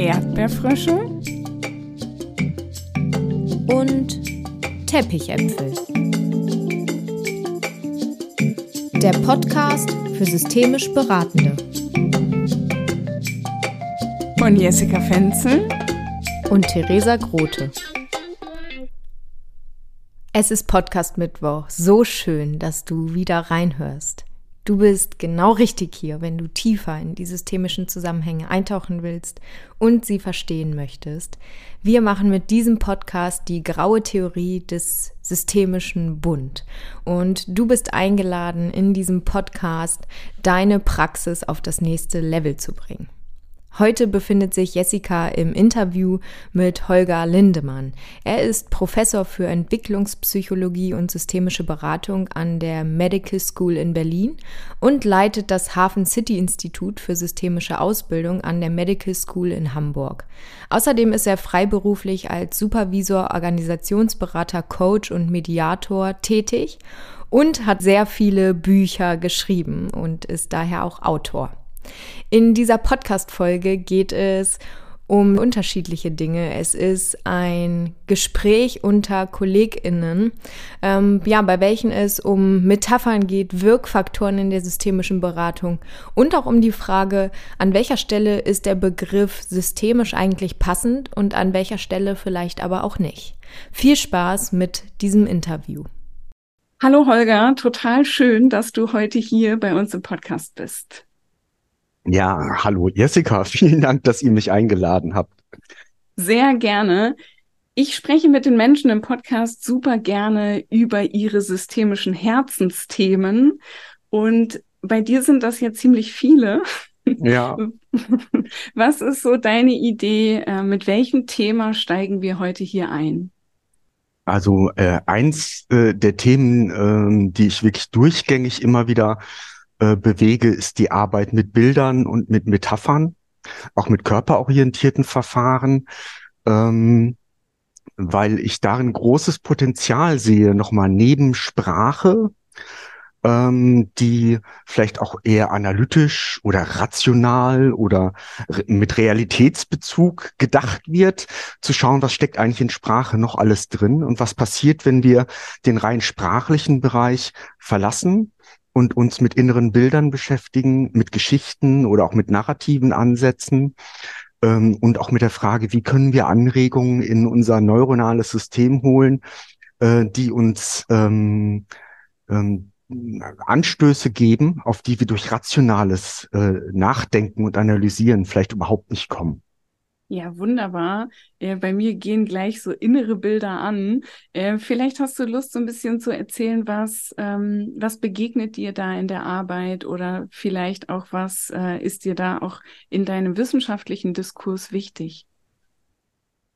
Erdbeerfrösche und Teppichäpfel. Der Podcast für systemisch Beratende. Von Jessica Fenzel und Theresa Grote. Es ist Podcast Mittwoch. So schön, dass du wieder reinhörst. Du bist genau richtig hier, wenn du tiefer in die systemischen Zusammenhänge eintauchen willst und sie verstehen möchtest. Wir machen mit diesem Podcast die graue Theorie des systemischen Bund. Und du bist eingeladen, in diesem Podcast deine Praxis auf das nächste Level zu bringen. Heute befindet sich Jessica im Interview mit Holger Lindemann. Er ist Professor für Entwicklungspsychologie und systemische Beratung an der Medical School in Berlin und leitet das Hafen City Institut für systemische Ausbildung an der Medical School in Hamburg. Außerdem ist er freiberuflich als Supervisor, Organisationsberater, Coach und Mediator tätig und hat sehr viele Bücher geschrieben und ist daher auch Autor. In dieser Podcast-Folge geht es um unterschiedliche Dinge. Es ist ein Gespräch unter KollegInnen, ähm, ja, bei welchen es um Metaphern geht, Wirkfaktoren in der systemischen Beratung und auch um die Frage, an welcher Stelle ist der Begriff systemisch eigentlich passend und an welcher Stelle vielleicht aber auch nicht. Viel Spaß mit diesem Interview. Hallo Holger, total schön, dass du heute hier bei uns im Podcast bist. Ja, hallo Jessica, vielen Dank, dass ihr mich eingeladen habt. Sehr gerne. Ich spreche mit den Menschen im Podcast super gerne über ihre systemischen Herzensthemen und bei dir sind das ja ziemlich viele. Ja. Was ist so deine Idee? Äh, mit welchem Thema steigen wir heute hier ein? Also äh, eins äh, der Themen, äh, die ich wirklich durchgängig immer wieder äh, bewege, ist die Arbeit mit Bildern und mit Metaphern, auch mit körperorientierten Verfahren, ähm, weil ich darin großes Potenzial sehe, nochmal neben Sprache, ähm, die vielleicht auch eher analytisch oder rational oder mit Realitätsbezug gedacht wird, zu schauen, was steckt eigentlich in Sprache noch alles drin und was passiert, wenn wir den rein sprachlichen Bereich verlassen und uns mit inneren Bildern beschäftigen, mit Geschichten oder auch mit narrativen Ansätzen ähm, und auch mit der Frage, wie können wir Anregungen in unser neuronales System holen, äh, die uns ähm, ähm, Anstöße geben, auf die wir durch rationales äh, Nachdenken und Analysieren vielleicht überhaupt nicht kommen. Ja, wunderbar. Äh, bei mir gehen gleich so innere Bilder an. Äh, vielleicht hast du Lust, so ein bisschen zu erzählen, was, ähm, was begegnet dir da in der Arbeit oder vielleicht auch, was äh, ist dir da auch in deinem wissenschaftlichen Diskurs wichtig?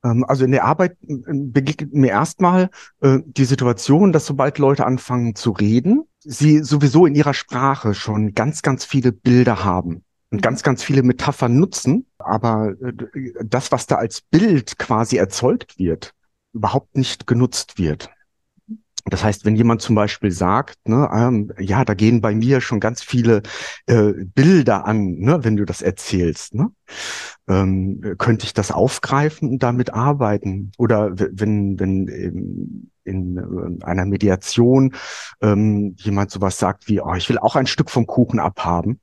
Ähm, also in der Arbeit äh, begegnet mir erstmal äh, die Situation, dass sobald Leute anfangen zu reden, sie sowieso in ihrer Sprache schon ganz, ganz viele Bilder haben und ganz, ganz viele Metaphern nutzen, aber äh, das, was da als Bild quasi erzeugt wird, überhaupt nicht genutzt wird. Das heißt, wenn jemand zum Beispiel sagt, ne, ähm, ja, da gehen bei mir schon ganz viele äh, Bilder an, ne, wenn du das erzählst, ne, ähm, könnte ich das aufgreifen und damit arbeiten? Oder wenn, wenn in, in äh, einer Mediation ähm, jemand sowas sagt wie, oh, ich will auch ein Stück vom Kuchen abhaben,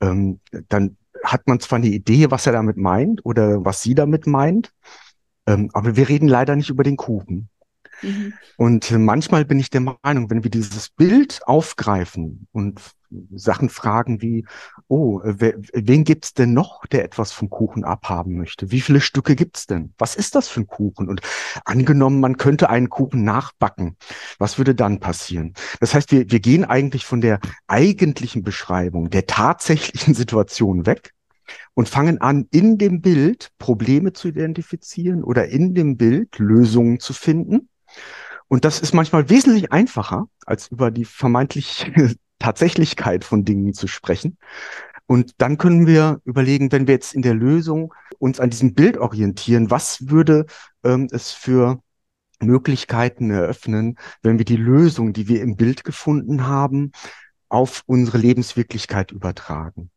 ähm, dann hat man zwar eine Idee, was er damit meint oder was sie damit meint, ähm, aber wir reden leider nicht über den Kuchen. Mhm. Und manchmal bin ich der Meinung, wenn wir dieses Bild aufgreifen und Sachen fragen wie, oh, wer, wen gibt's denn noch, der etwas vom Kuchen abhaben möchte? Wie viele Stücke gibt's denn? Was ist das für ein Kuchen? Und angenommen, man könnte einen Kuchen nachbacken, was würde dann passieren? Das heißt, wir, wir gehen eigentlich von der eigentlichen Beschreibung der tatsächlichen Situation weg und fangen an, in dem Bild Probleme zu identifizieren oder in dem Bild Lösungen zu finden und das ist manchmal wesentlich einfacher, als über die vermeintliche Tatsächlichkeit von Dingen zu sprechen. Und dann können wir überlegen, wenn wir jetzt in der Lösung uns an diesem Bild orientieren, was würde ähm, es für Möglichkeiten eröffnen, wenn wir die Lösung, die wir im Bild gefunden haben, auf unsere Lebenswirklichkeit übertragen.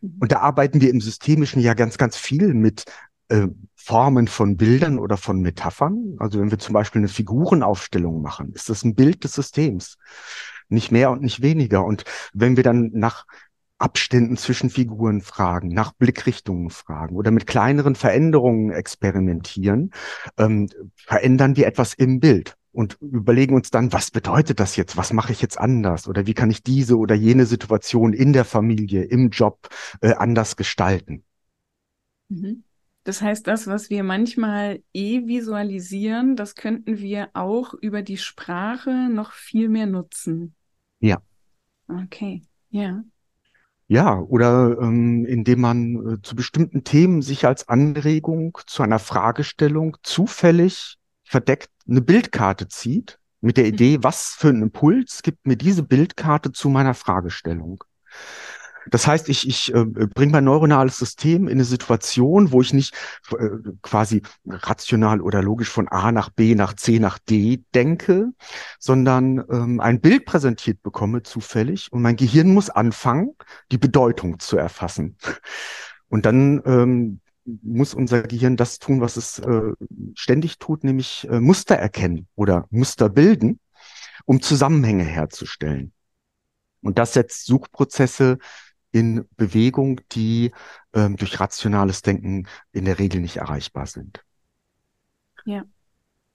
Mhm. Und da arbeiten wir im Systemischen ja ganz, ganz viel mit äh, Formen von Bildern oder von Metaphern. Also wenn wir zum Beispiel eine Figurenaufstellung machen, ist das ein Bild des Systems. Nicht mehr und nicht weniger. Und wenn wir dann nach Abständen zwischen Figuren fragen, nach Blickrichtungen fragen oder mit kleineren Veränderungen experimentieren, ähm, verändern wir etwas im Bild und überlegen uns dann, was bedeutet das jetzt? Was mache ich jetzt anders? Oder wie kann ich diese oder jene Situation in der Familie, im Job äh, anders gestalten? Mhm. Das heißt, das, was wir manchmal eh visualisieren, das könnten wir auch über die Sprache noch viel mehr nutzen. Ja. Okay, ja. Ja, oder ähm, indem man äh, zu bestimmten Themen sich als Anregung zu einer Fragestellung zufällig verdeckt eine Bildkarte zieht mit der mhm. Idee, was für einen Impuls gibt mir diese Bildkarte zu meiner Fragestellung. Das heißt, ich, ich äh, bringe mein neuronales System in eine Situation, wo ich nicht äh, quasi rational oder logisch von A nach B nach C nach D denke, sondern ähm, ein Bild präsentiert bekomme zufällig und mein Gehirn muss anfangen, die Bedeutung zu erfassen. Und dann ähm, muss unser Gehirn das tun, was es äh, ständig tut, nämlich äh, Muster erkennen oder Muster bilden, um Zusammenhänge herzustellen. Und das setzt Suchprozesse in Bewegung, die ähm, durch rationales Denken in der Regel nicht erreichbar sind. Ja,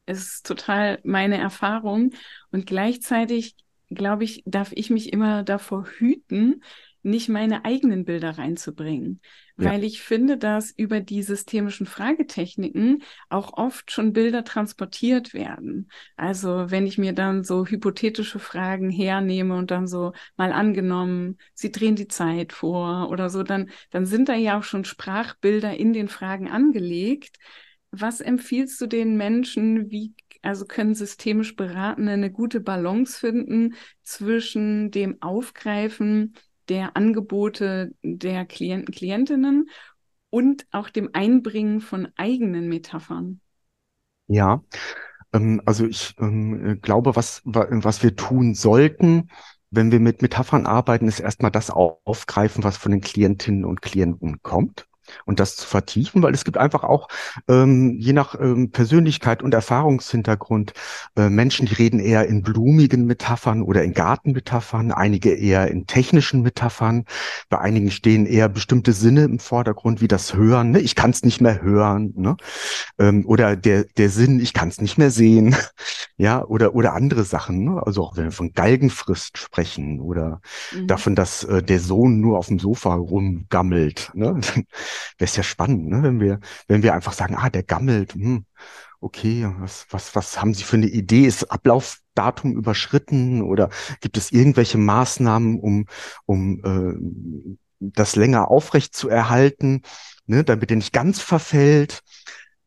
es ist total meine Erfahrung und gleichzeitig glaube ich, darf ich mich immer davor hüten, nicht meine eigenen Bilder reinzubringen, ja. weil ich finde, dass über die systemischen Fragetechniken auch oft schon Bilder transportiert werden. Also wenn ich mir dann so hypothetische Fragen hernehme und dann so mal angenommen, sie drehen die Zeit vor oder so, dann, dann sind da ja auch schon Sprachbilder in den Fragen angelegt. Was empfiehlst du den Menschen? Wie also können systemisch Beratende eine gute Balance finden zwischen dem Aufgreifen der Angebote der Klienten, Klientinnen und auch dem Einbringen von eigenen Metaphern. Ja, ähm, also ich ähm, glaube, was, was wir tun sollten, wenn wir mit Metaphern arbeiten, ist erstmal das aufgreifen, was von den Klientinnen und Klienten kommt und das zu vertiefen, weil es gibt einfach auch ähm, je nach ähm, Persönlichkeit und Erfahrungshintergrund äh, Menschen, die reden eher in blumigen Metaphern oder in Gartenmetaphern, einige eher in technischen Metaphern, bei einigen stehen eher bestimmte Sinne im Vordergrund, wie das Hören, ne? ich kann es nicht mehr hören, ne? ähm, oder der der Sinn, ich kann es nicht mehr sehen, ja, oder oder andere Sachen, ne? also auch wenn wir von Galgenfrist sprechen oder mhm. davon, dass äh, der Sohn nur auf dem Sofa rumgammelt, ne? Wäre es ja spannend, ne? wenn wir, wenn wir einfach sagen, ah, der gammelt, hm, okay, was, was, was haben Sie für eine Idee? Ist Ablaufdatum überschritten oder gibt es irgendwelche Maßnahmen, um, um äh, das länger aufrecht zu erhalten, ne, damit er nicht ganz verfällt?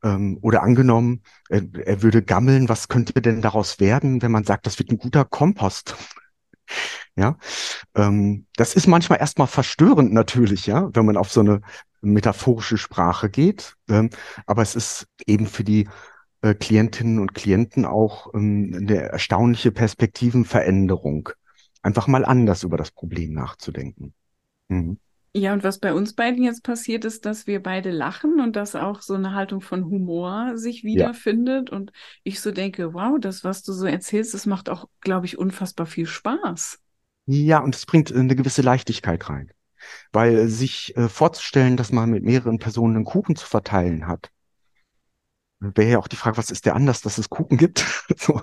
Ähm, oder angenommen, er, würde gammeln, was könnte denn daraus werden, wenn man sagt, das wird ein guter Kompost? Ja, ähm, das ist manchmal erstmal verstörend natürlich, ja, wenn man auf so eine metaphorische Sprache geht. Ähm, aber es ist eben für die äh, Klientinnen und Klienten auch ähm, eine erstaunliche Perspektivenveränderung, einfach mal anders über das Problem nachzudenken. Mhm. Ja, und was bei uns beiden jetzt passiert ist, dass wir beide lachen und dass auch so eine Haltung von Humor sich wiederfindet. Ja. Und ich so denke, wow, das, was du so erzählst, das macht auch, glaube ich, unfassbar viel Spaß. Ja, und es bringt eine gewisse Leichtigkeit rein. Weil sich äh, vorzustellen, dass man mit mehreren Personen einen Kuchen zu verteilen hat, wäre ja auch die Frage, was ist der Anlass, dass es Kuchen gibt? so,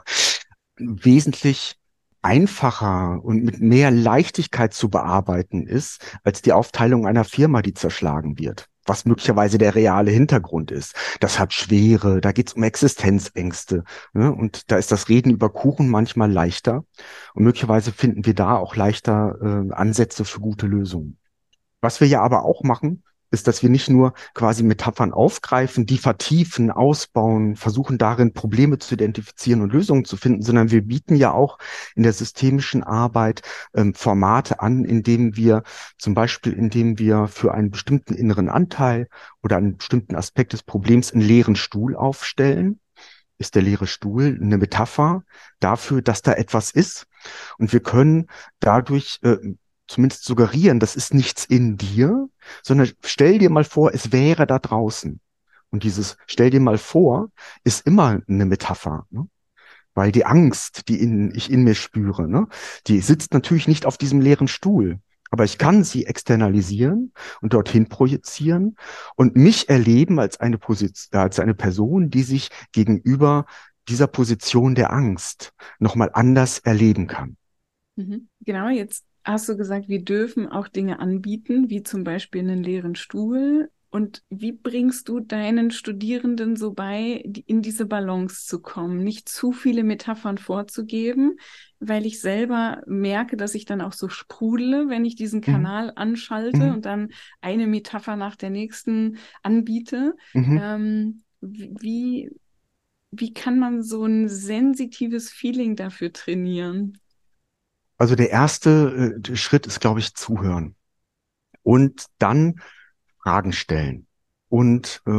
wesentlich einfacher und mit mehr Leichtigkeit zu bearbeiten ist, als die Aufteilung einer Firma, die zerschlagen wird. Was möglicherweise der reale Hintergrund ist. Das hat Schwere, da geht es um Existenzängste. Ne? Und da ist das Reden über Kuchen manchmal leichter. Und möglicherweise finden wir da auch leichter äh, Ansätze für gute Lösungen. Was wir ja aber auch machen, ist, dass wir nicht nur quasi Metaphern aufgreifen, die vertiefen, ausbauen, versuchen darin Probleme zu identifizieren und Lösungen zu finden, sondern wir bieten ja auch in der systemischen Arbeit ähm, Formate an, indem wir zum Beispiel, indem wir für einen bestimmten inneren Anteil oder einen bestimmten Aspekt des Problems einen leeren Stuhl aufstellen. Ist der leere Stuhl eine Metapher dafür, dass da etwas ist? Und wir können dadurch äh, zumindest suggerieren, das ist nichts in dir, sondern stell dir mal vor, es wäre da draußen. Und dieses Stell dir mal vor, ist immer eine Metapher. Ne? Weil die Angst, die in, ich in mir spüre, ne, die sitzt natürlich nicht auf diesem leeren Stuhl. Aber ich kann sie externalisieren und dorthin projizieren und mich erleben als eine Position, als eine Person, die sich gegenüber dieser Position der Angst nochmal anders erleben kann. Mhm. Genau, jetzt hast du gesagt, wir dürfen auch Dinge anbieten, wie zum Beispiel einen leeren Stuhl und wie bringst du deinen Studierenden so bei, in diese Balance zu kommen, nicht zu viele Metaphern vorzugeben, weil ich selber merke, dass ich dann auch so sprudele, wenn ich diesen mhm. Kanal anschalte mhm. und dann eine Metapher nach der nächsten anbiete. Mhm. Ähm, wie, wie kann man so ein sensitives Feeling dafür trainieren? Also der erste äh, Schritt ist, glaube ich, zuhören. Und dann Fragen stellen. Und äh,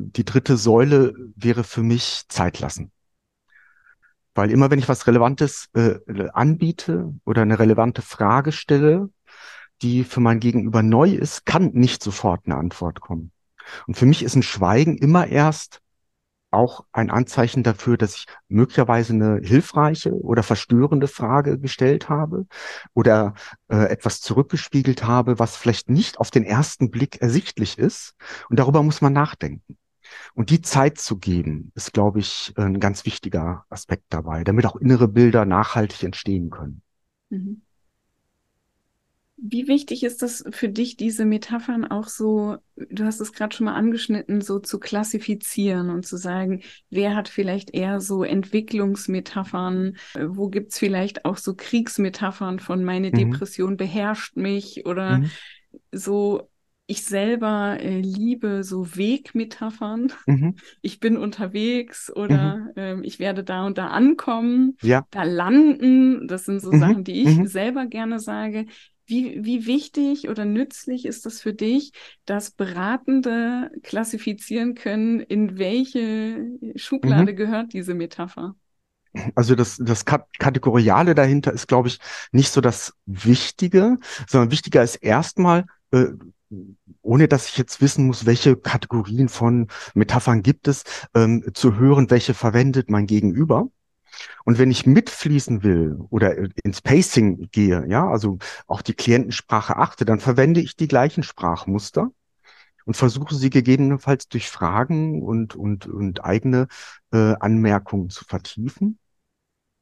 die dritte Säule wäre für mich Zeit lassen. Weil immer wenn ich was Relevantes äh, anbiete oder eine relevante Frage stelle, die für mein Gegenüber neu ist, kann nicht sofort eine Antwort kommen. Und für mich ist ein Schweigen immer erst auch ein Anzeichen dafür, dass ich möglicherweise eine hilfreiche oder verstörende Frage gestellt habe oder äh, etwas zurückgespiegelt habe, was vielleicht nicht auf den ersten Blick ersichtlich ist. Und darüber muss man nachdenken. Und die Zeit zu geben, ist, glaube ich, ein ganz wichtiger Aspekt dabei, damit auch innere Bilder nachhaltig entstehen können. Mhm. Wie wichtig ist das für dich, diese Metaphern auch so, du hast es gerade schon mal angeschnitten, so zu klassifizieren und zu sagen, wer hat vielleicht eher so Entwicklungsmetaphern, wo gibt's vielleicht auch so Kriegsmetaphern von meine mhm. Depression beherrscht mich oder mhm. so ich selber äh, liebe so Wegmetaphern. Mhm. Ich bin unterwegs oder mhm. ähm, ich werde da und da ankommen, ja. da landen. Das sind so mhm. Sachen, die ich mhm. selber gerne sage. Wie, wie wichtig oder nützlich ist das für dich, dass Beratende klassifizieren können, in welche Schublade mhm. gehört diese Metapher? Also das, das Kategoriale dahinter ist, glaube ich, nicht so das Wichtige, sondern wichtiger ist erstmal, äh, ohne dass ich jetzt wissen muss, welche Kategorien von Metaphern gibt es, ähm, zu hören, welche verwendet mein Gegenüber. Und wenn ich mitfließen will oder ins Pacing gehe, ja, also auch die Klientensprache achte, dann verwende ich die gleichen Sprachmuster und versuche sie gegebenenfalls durch Fragen und, und, und eigene äh, Anmerkungen zu vertiefen.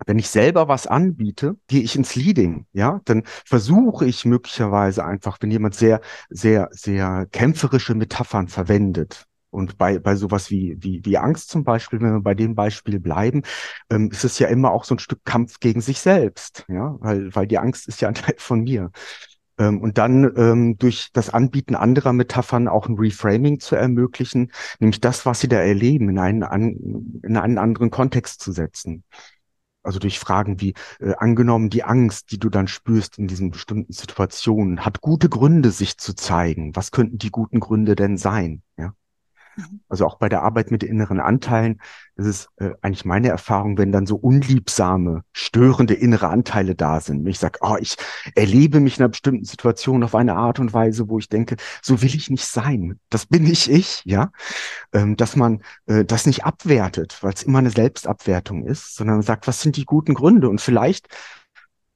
Wenn ich selber was anbiete, gehe ich ins Leading, ja, dann versuche ich möglicherweise einfach, wenn jemand sehr, sehr, sehr kämpferische Metaphern verwendet, und bei, bei sowas wie, wie, wie Angst zum Beispiel, wenn wir bei dem Beispiel bleiben, ähm, ist es ja immer auch so ein Stück Kampf gegen sich selbst, ja, weil, weil die Angst ist ja ein Teil von mir. Ähm, und dann ähm, durch das Anbieten anderer Metaphern auch ein Reframing zu ermöglichen, nämlich das, was sie da erleben, in einen, an, in einen anderen Kontext zu setzen. Also durch Fragen wie, äh, angenommen, die Angst, die du dann spürst in diesen bestimmten Situationen, hat gute Gründe, sich zu zeigen. Was könnten die guten Gründe denn sein? Ja. Also auch bei der Arbeit mit inneren Anteilen ist es äh, eigentlich meine Erfahrung, wenn dann so unliebsame, störende innere Anteile da sind. Wenn ich sage, oh, ich erlebe mich in einer bestimmten Situation auf eine Art und Weise, wo ich denke, so will ich nicht sein. Das bin nicht ich, ja. Ähm, dass man äh, das nicht abwertet, weil es immer eine Selbstabwertung ist, sondern sagt, was sind die guten Gründe? Und vielleicht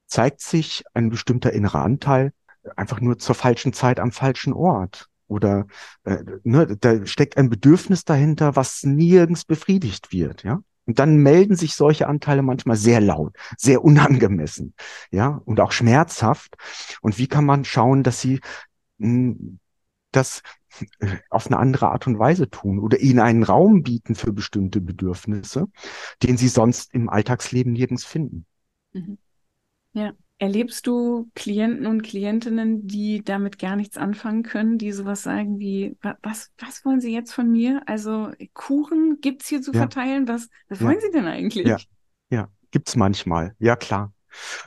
zeigt sich ein bestimmter innerer Anteil einfach nur zur falschen Zeit am falschen Ort. Oder äh, ne, da steckt ein Bedürfnis dahinter, was nirgends befriedigt wird, ja. Und dann melden sich solche Anteile manchmal sehr laut, sehr unangemessen, ja, und auch schmerzhaft. Und wie kann man schauen, dass sie mh, hm, das äh, auf eine andere Art und Weise tun oder ihnen einen Raum bieten für bestimmte Bedürfnisse, den sie sonst im Alltagsleben nirgends finden. Mhm. Ja. Erlebst du Klienten und Klientinnen, die damit gar nichts anfangen können, die sowas sagen wie, was, was wollen Sie jetzt von mir? Also Kuchen gibt's hier zu ja. verteilen? Was, was ja. wollen Sie denn eigentlich? Ja, ja. gibt's manchmal. Ja, klar.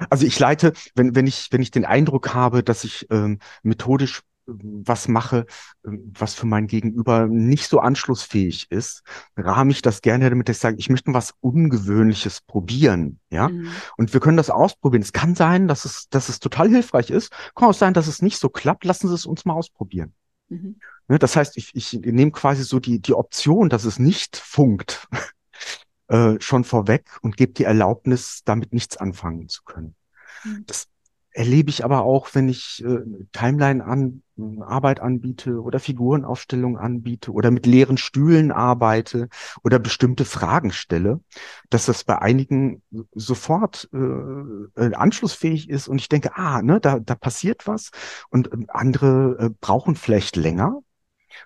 Also ich leite, wenn, wenn ich, wenn ich den Eindruck habe, dass ich ähm, methodisch was mache, was für mein Gegenüber nicht so anschlussfähig ist, rahme ich das gerne damit, ich sage, ich möchte was Ungewöhnliches probieren, ja. Mhm. Und wir können das ausprobieren. Es kann sein, dass es, dass es total hilfreich ist. Kann auch sein, dass es nicht so klappt. Lassen Sie es uns mal ausprobieren. Mhm. Ne, das heißt, ich, ich nehme quasi so die, die Option, dass es nicht funkt, äh, schon vorweg und gebe die Erlaubnis, damit nichts anfangen zu können. Mhm. Das erlebe ich aber auch, wenn ich äh, Timeline an Arbeit anbiete oder Figurenaufstellung anbiete oder mit leeren Stühlen arbeite oder bestimmte Fragen stelle, dass das bei einigen sofort äh, äh anschlussfähig ist und ich denke, ah, ne, da, da passiert was und äh, andere äh, brauchen vielleicht länger,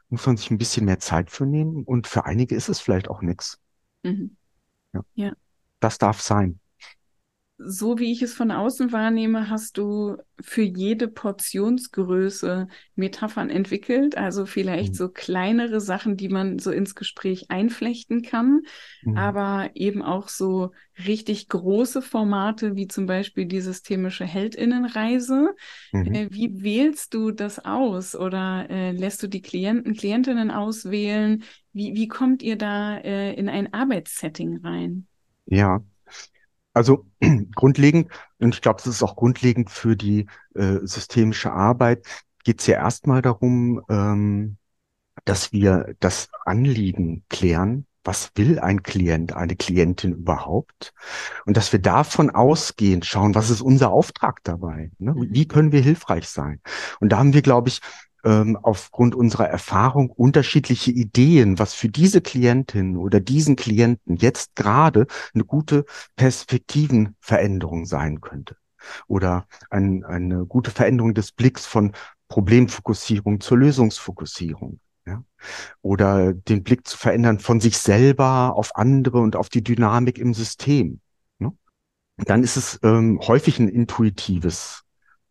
muss man sich ein bisschen mehr Zeit für nehmen und für einige ist es vielleicht auch nichts. Mhm. Ja. ja. Das darf sein so wie ich es von außen wahrnehme, hast du für jede Portionsgröße Metaphern entwickelt, also vielleicht mhm. so kleinere Sachen, die man so ins Gespräch einflechten kann, mhm. aber eben auch so richtig große Formate, wie zum Beispiel die systemische Heldinnenreise. Mhm. Äh, wie wählst du das aus oder äh, lässt du die Klienten, Klientinnen auswählen? Wie, wie kommt ihr da äh, in ein Arbeitssetting rein? Ja, also grundlegend, und ich glaube, das ist auch grundlegend für die äh, systemische Arbeit, geht es ja erstmal darum, ähm, dass wir das Anliegen klären, was will ein Klient, eine Klientin überhaupt? Und dass wir davon ausgehend schauen, was ist unser Auftrag dabei? Ne? Wie können wir hilfreich sein? Und da haben wir, glaube ich, ähm, aufgrund unserer Erfahrung unterschiedliche Ideen, was für diese Klientin oder diesen Klienten jetzt gerade eine gute Perspektivenveränderung sein könnte. Oder ein, eine gute Veränderung des Blicks von Problemfokussierung zur Lösungsfokussierung. Ja? Oder den Blick zu verändern von sich selber auf andere und auf die Dynamik im System. Ne? Dann ist es ähm, häufig ein intuitives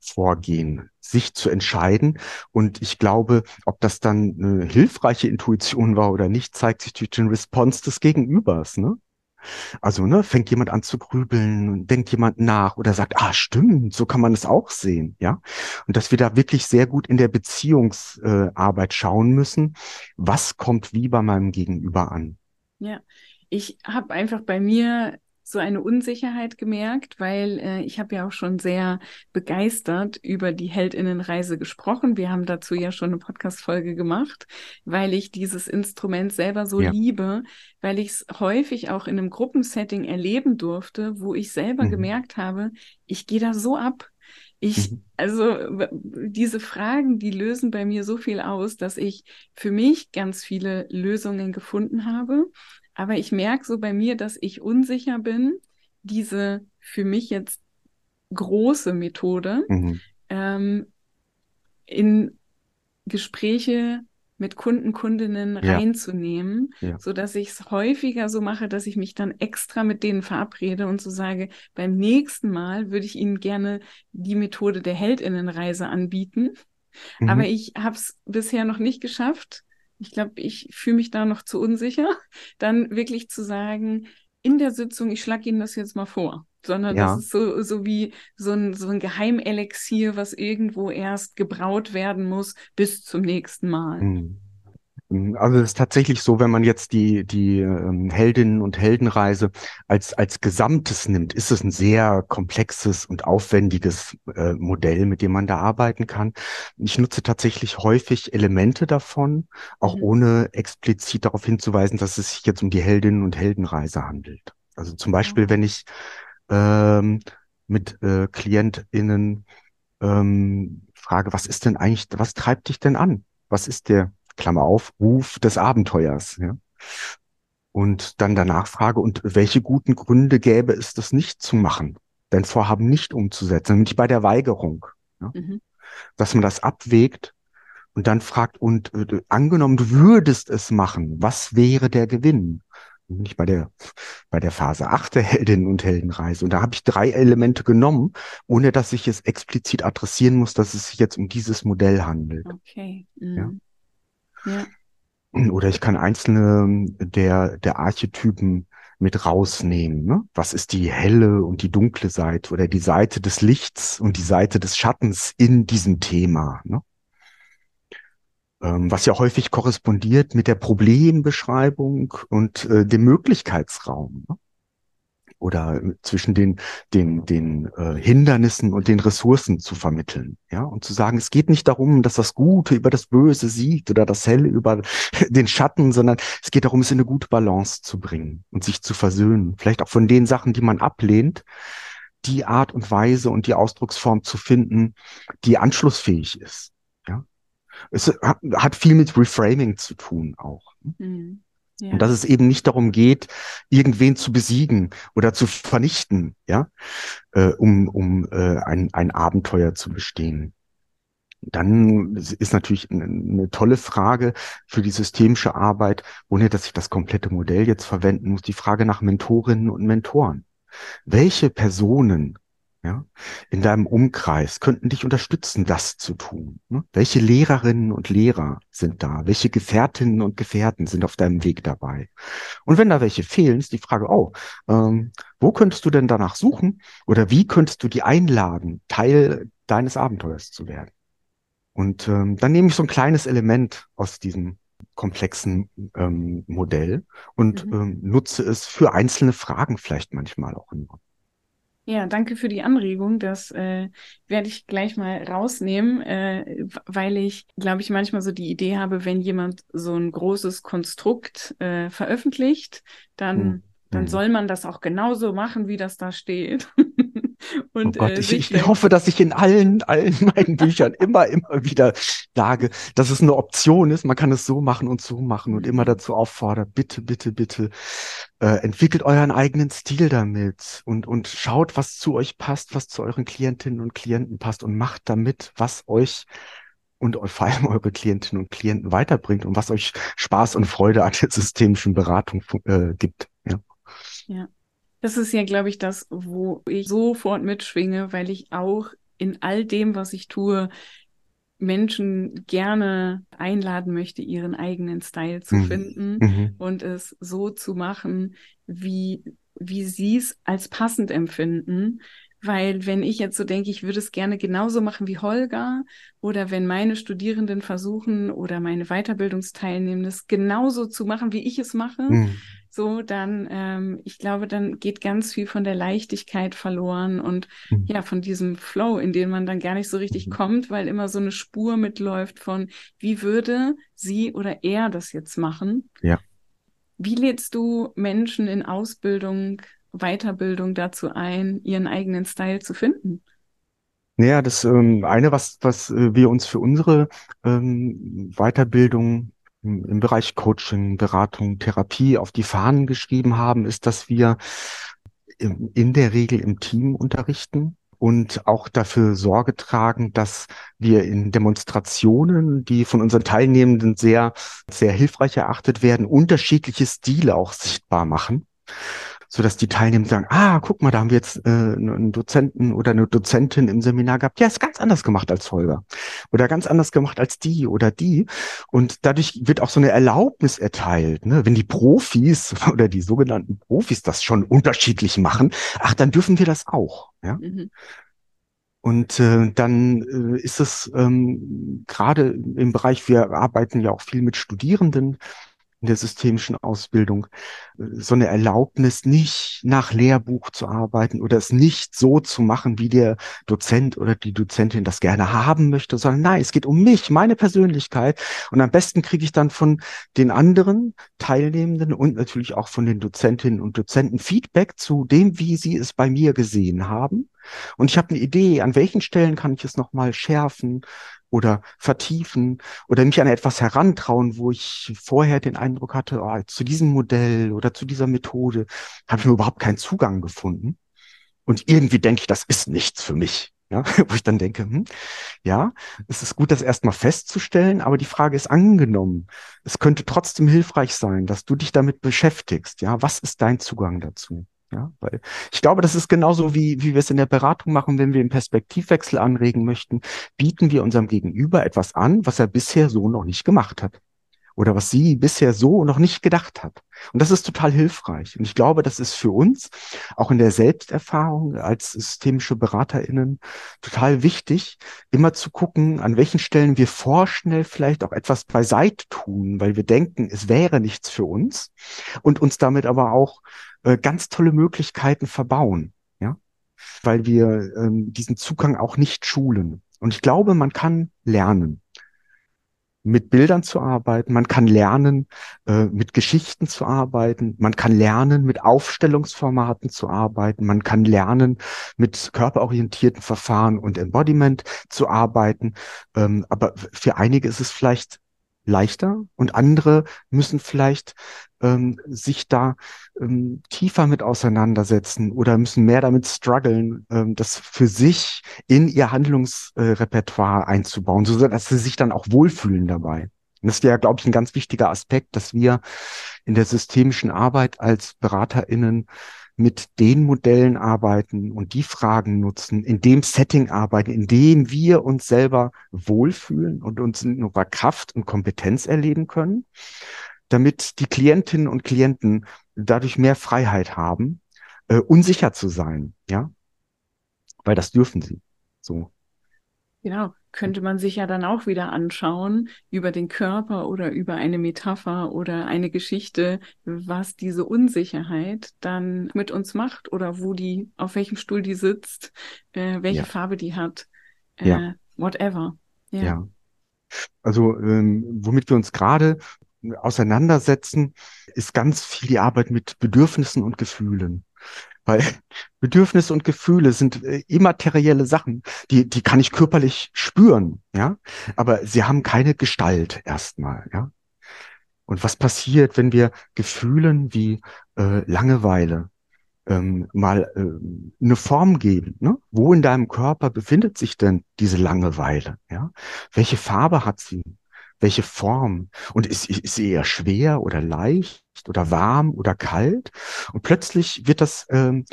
Vorgehen, sich zu entscheiden. Und ich glaube, ob das dann eine hilfreiche Intuition war oder nicht, zeigt sich durch den Response des Gegenübers. Ne? Also ne, fängt jemand an zu grübeln denkt jemand nach oder sagt, ah stimmt, so kann man es auch sehen, ja. Und dass wir da wirklich sehr gut in der Beziehungsarbeit äh, schauen müssen, was kommt wie bei meinem Gegenüber an. Ja, ich habe einfach bei mir so eine Unsicherheit gemerkt, weil äh, ich habe ja auch schon sehr begeistert über die Heldinnenreise gesprochen. Wir haben dazu ja schon eine Podcast-Folge gemacht, weil ich dieses Instrument selber so ja. liebe, weil ich es häufig auch in einem Gruppensetting erleben durfte, wo ich selber mhm. gemerkt habe, ich gehe da so ab. Ich, mhm. also diese Fragen, die lösen bei mir so viel aus, dass ich für mich ganz viele Lösungen gefunden habe aber ich merke so bei mir, dass ich unsicher bin, diese für mich jetzt große Methode mhm. ähm, in Gespräche mit Kunden, Kundinnen ja. reinzunehmen, ja. so dass ich es häufiger so mache, dass ich mich dann extra mit denen verabrede und so sage, beim nächsten Mal würde ich Ihnen gerne die Methode der Heldinnenreise anbieten. Mhm. Aber ich habe es bisher noch nicht geschafft, ich glaube, ich fühle mich da noch zu unsicher, dann wirklich zu sagen, in der Sitzung, ich schlage Ihnen das jetzt mal vor, sondern ja. das ist so, so wie so ein, so ein Geheimelixier, was irgendwo erst gebraut werden muss bis zum nächsten Mal. Mhm. Ähm, also es ist tatsächlich so, wenn man jetzt die, die ähm, Heldinnen und Heldenreise als, als Gesamtes nimmt, ist es ein sehr komplexes und aufwendiges äh, Modell, mit dem man da arbeiten kann. Ich nutze tatsächlich häufig Elemente davon, auch mhm. ohne explizit darauf hinzuweisen, dass es sich jetzt um die Heldinnen und Heldenreise handelt. Also zum Beispiel, wenn ich ähm, mit äh, KlientInnen ähm, frage, was ist denn eigentlich, was treibt dich denn an? Was ist der Klammer auf, Ruf des Abenteuers. Ja? Und dann danach frage, und welche guten Gründe gäbe es, das nicht zu machen, dein Vorhaben nicht umzusetzen, nämlich bei der Weigerung. Ja? Mhm. Dass man das abwägt und dann fragt, und äh, angenommen, du würdest es machen, was wäre der Gewinn? Nicht bei der, bei der Phase 8 der Heldinnen und Heldenreise. Und da habe ich drei Elemente genommen, ohne dass ich es explizit adressieren muss, dass es sich jetzt um dieses Modell handelt. Okay. Mhm. Ja? Oder ich kann einzelne der, der Archetypen mit rausnehmen. Ne? Was ist die helle und die dunkle Seite oder die Seite des Lichts und die Seite des Schattens in diesem Thema? Ne? Ähm, was ja häufig korrespondiert mit der Problembeschreibung und äh, dem Möglichkeitsraum. Ne? Oder zwischen den, den, den äh, Hindernissen und den Ressourcen zu vermitteln. Ja, und zu sagen, es geht nicht darum, dass das Gute über das Böse siegt oder das Helle über den Schatten, sondern es geht darum, es in eine gute Balance zu bringen und sich zu versöhnen. Vielleicht auch von den Sachen, die man ablehnt, die Art und Weise und die Ausdrucksform zu finden, die anschlussfähig ist. Ja, es hat viel mit Reframing zu tun auch. Mhm. Ja. Und dass es eben nicht darum geht, irgendwen zu besiegen oder zu vernichten, ja, äh, um, um äh, ein, ein Abenteuer zu bestehen. Dann ist natürlich eine, eine tolle Frage für die systemische Arbeit, ohne dass ich das komplette Modell jetzt verwenden muss, die Frage nach Mentorinnen und Mentoren. Welche Personen ja, in deinem Umkreis könnten dich unterstützen, das zu tun. Ne? Welche Lehrerinnen und Lehrer sind da? Welche Gefährtinnen und Gefährten sind auf deinem Weg dabei? Und wenn da welche fehlen, ist die Frage, oh, ähm, wo könntest du denn danach suchen? Oder wie könntest du die einladen, Teil deines Abenteuers zu werden? Und ähm, dann nehme ich so ein kleines Element aus diesem komplexen ähm, Modell und mhm. ähm, nutze es für einzelne Fragen vielleicht manchmal auch nur. Ja, danke für die Anregung. Das äh, werde ich gleich mal rausnehmen, äh, weil ich, glaube ich, manchmal so die Idee habe, wenn jemand so ein großes Konstrukt äh, veröffentlicht, dann, hm. dann hm. soll man das auch genauso machen, wie das da steht. Und, oh Gott, äh, ich, ich hoffe, dass ich in allen, allen meinen Büchern immer, immer wieder sage, dass es eine Option ist. Man kann es so machen und so machen und immer mhm. dazu auffordert, bitte, bitte, bitte, äh, entwickelt euren eigenen Stil damit und, und schaut, was zu euch passt, was zu euren Klientinnen und Klienten passt und macht damit, was euch und vor allem eure Klientinnen und Klienten weiterbringt und was euch Spaß und Freude an der systemischen Beratung äh, gibt. Ja. ja. Das ist ja, glaube ich, das, wo ich sofort mitschwinge, weil ich auch in all dem, was ich tue, Menschen gerne einladen möchte, ihren eigenen Style zu mhm. finden mhm. und es so zu machen, wie, wie sie es als passend empfinden. Weil wenn ich jetzt so denke, ich würde es gerne genauso machen wie Holger oder wenn meine Studierenden versuchen oder meine Weiterbildungsteilnehmenden es genauso zu machen, wie ich es mache, mhm so, dann, ähm, ich glaube, dann geht ganz viel von der Leichtigkeit verloren und mhm. ja, von diesem Flow, in den man dann gar nicht so richtig mhm. kommt, weil immer so eine Spur mitläuft von, wie würde sie oder er das jetzt machen? Ja. Wie lädst du Menschen in Ausbildung, Weiterbildung dazu ein, ihren eigenen Style zu finden? Naja, das ähm, eine, was, was äh, wir uns für unsere ähm, Weiterbildung im Bereich Coaching, Beratung, Therapie auf die Fahnen geschrieben haben, ist, dass wir in der Regel im Team unterrichten und auch dafür Sorge tragen, dass wir in Demonstrationen, die von unseren Teilnehmenden sehr, sehr hilfreich erachtet werden, unterschiedliche Stile auch sichtbar machen so dass die Teilnehmer sagen, ah, guck mal, da haben wir jetzt äh, einen Dozenten oder eine Dozentin im Seminar gehabt, ja, ist ganz anders gemacht als Holger oder ganz anders gemacht als die oder die und dadurch wird auch so eine Erlaubnis erteilt, ne? wenn die Profis oder die sogenannten Profis das schon unterschiedlich machen, ach, dann dürfen wir das auch, ja. Mhm. Und äh, dann äh, ist es ähm, gerade im Bereich, wir arbeiten ja auch viel mit Studierenden, in der systemischen Ausbildung äh, so eine Erlaubnis, nicht nach Lehrbuch zu arbeiten oder es nicht so zu machen, wie der Dozent oder die Dozentin das gerne haben möchte, sondern nein, es geht um mich, meine Persönlichkeit. Und am besten kriege ich dann von den anderen Teilnehmenden und natürlich auch von den Dozentinnen und Dozenten Feedback zu dem, wie sie es bei mir gesehen haben. Und ich habe eine Idee, an welchen Stellen kann ich es nochmal schärfen, oder vertiefen oder mich an etwas herantrauen, wo ich vorher den Eindruck hatte, oh, zu diesem Modell oder zu dieser Methode habe ich mir überhaupt keinen Zugang gefunden. Und irgendwie denke ich, das ist nichts für mich. Ja, wo ich dann denke, hm, ja, es ist gut, das erstmal festzustellen, aber die Frage ist angenommen. Es könnte trotzdem hilfreich sein, dass du dich damit beschäftigst. Ja, was ist dein Zugang dazu? Ja, weil ich glaube, das ist genauso wie, wie wir es in der Beratung machen, wenn wir einen Perspektivwechsel anregen möchten, bieten wir unserem Gegenüber etwas an, was er bisher so noch nicht gemacht hat. Oder was sie bisher so noch nicht gedacht hat. Und das ist total hilfreich. Und ich glaube, das ist für uns auch in der Selbsterfahrung als systemische BeraterInnen total wichtig, immer zu gucken, an welchen Stellen wir vorschnell vielleicht auch etwas beiseite tun, weil wir denken, es wäre nichts für uns und uns damit aber auch äh, ganz tolle Möglichkeiten verbauen, ja, weil wir ähm, diesen Zugang auch nicht schulen. Und ich glaube, man kann lernen mit Bildern zu arbeiten, man kann lernen, äh, mit Geschichten zu arbeiten, man kann lernen, mit Aufstellungsformaten zu arbeiten, man kann lernen, mit körperorientierten Verfahren und Embodiment zu arbeiten. Ähm, aber für einige ist es vielleicht leichter und andere müssen vielleicht ähm, sich da ähm, tiefer mit auseinandersetzen oder müssen mehr damit strugglen, ähm, das für sich in ihr Handlungsrepertoire einzubauen, so dass sie sich dann auch wohlfühlen dabei. Und das wäre, glaube ich, ein ganz wichtiger Aspekt, dass wir in der systemischen Arbeit als BeraterInnen mit den Modellen arbeiten und die Fragen nutzen, in dem Setting arbeiten, in dem wir uns selber wohlfühlen und uns in unserer Kraft und Kompetenz erleben können, damit die Klientinnen und Klienten dadurch mehr Freiheit haben, äh, unsicher zu sein, ja, weil das dürfen sie. So. Genau, könnte man sich ja dann auch wieder anschauen über den Körper oder über eine Metapher oder eine Geschichte, was diese Unsicherheit dann mit uns macht oder wo die, auf welchem Stuhl die sitzt, äh, welche ja. Farbe die hat, äh, ja. whatever. Ja. ja. Also ähm, womit wir uns gerade auseinandersetzen, ist ganz viel die Arbeit mit Bedürfnissen und Gefühlen. Weil Bedürfnisse und Gefühle sind äh, immaterielle Sachen, die, die kann ich körperlich spüren, ja. Aber sie haben keine Gestalt erstmal, ja. Und was passiert, wenn wir Gefühlen wie äh, Langeweile ähm, mal äh, eine Form geben? Ne? Wo in deinem Körper befindet sich denn diese Langeweile? Ja? Welche Farbe hat sie? Welche Form und ist, ist sie eher schwer oder leicht oder warm oder kalt und plötzlich wird das ähm,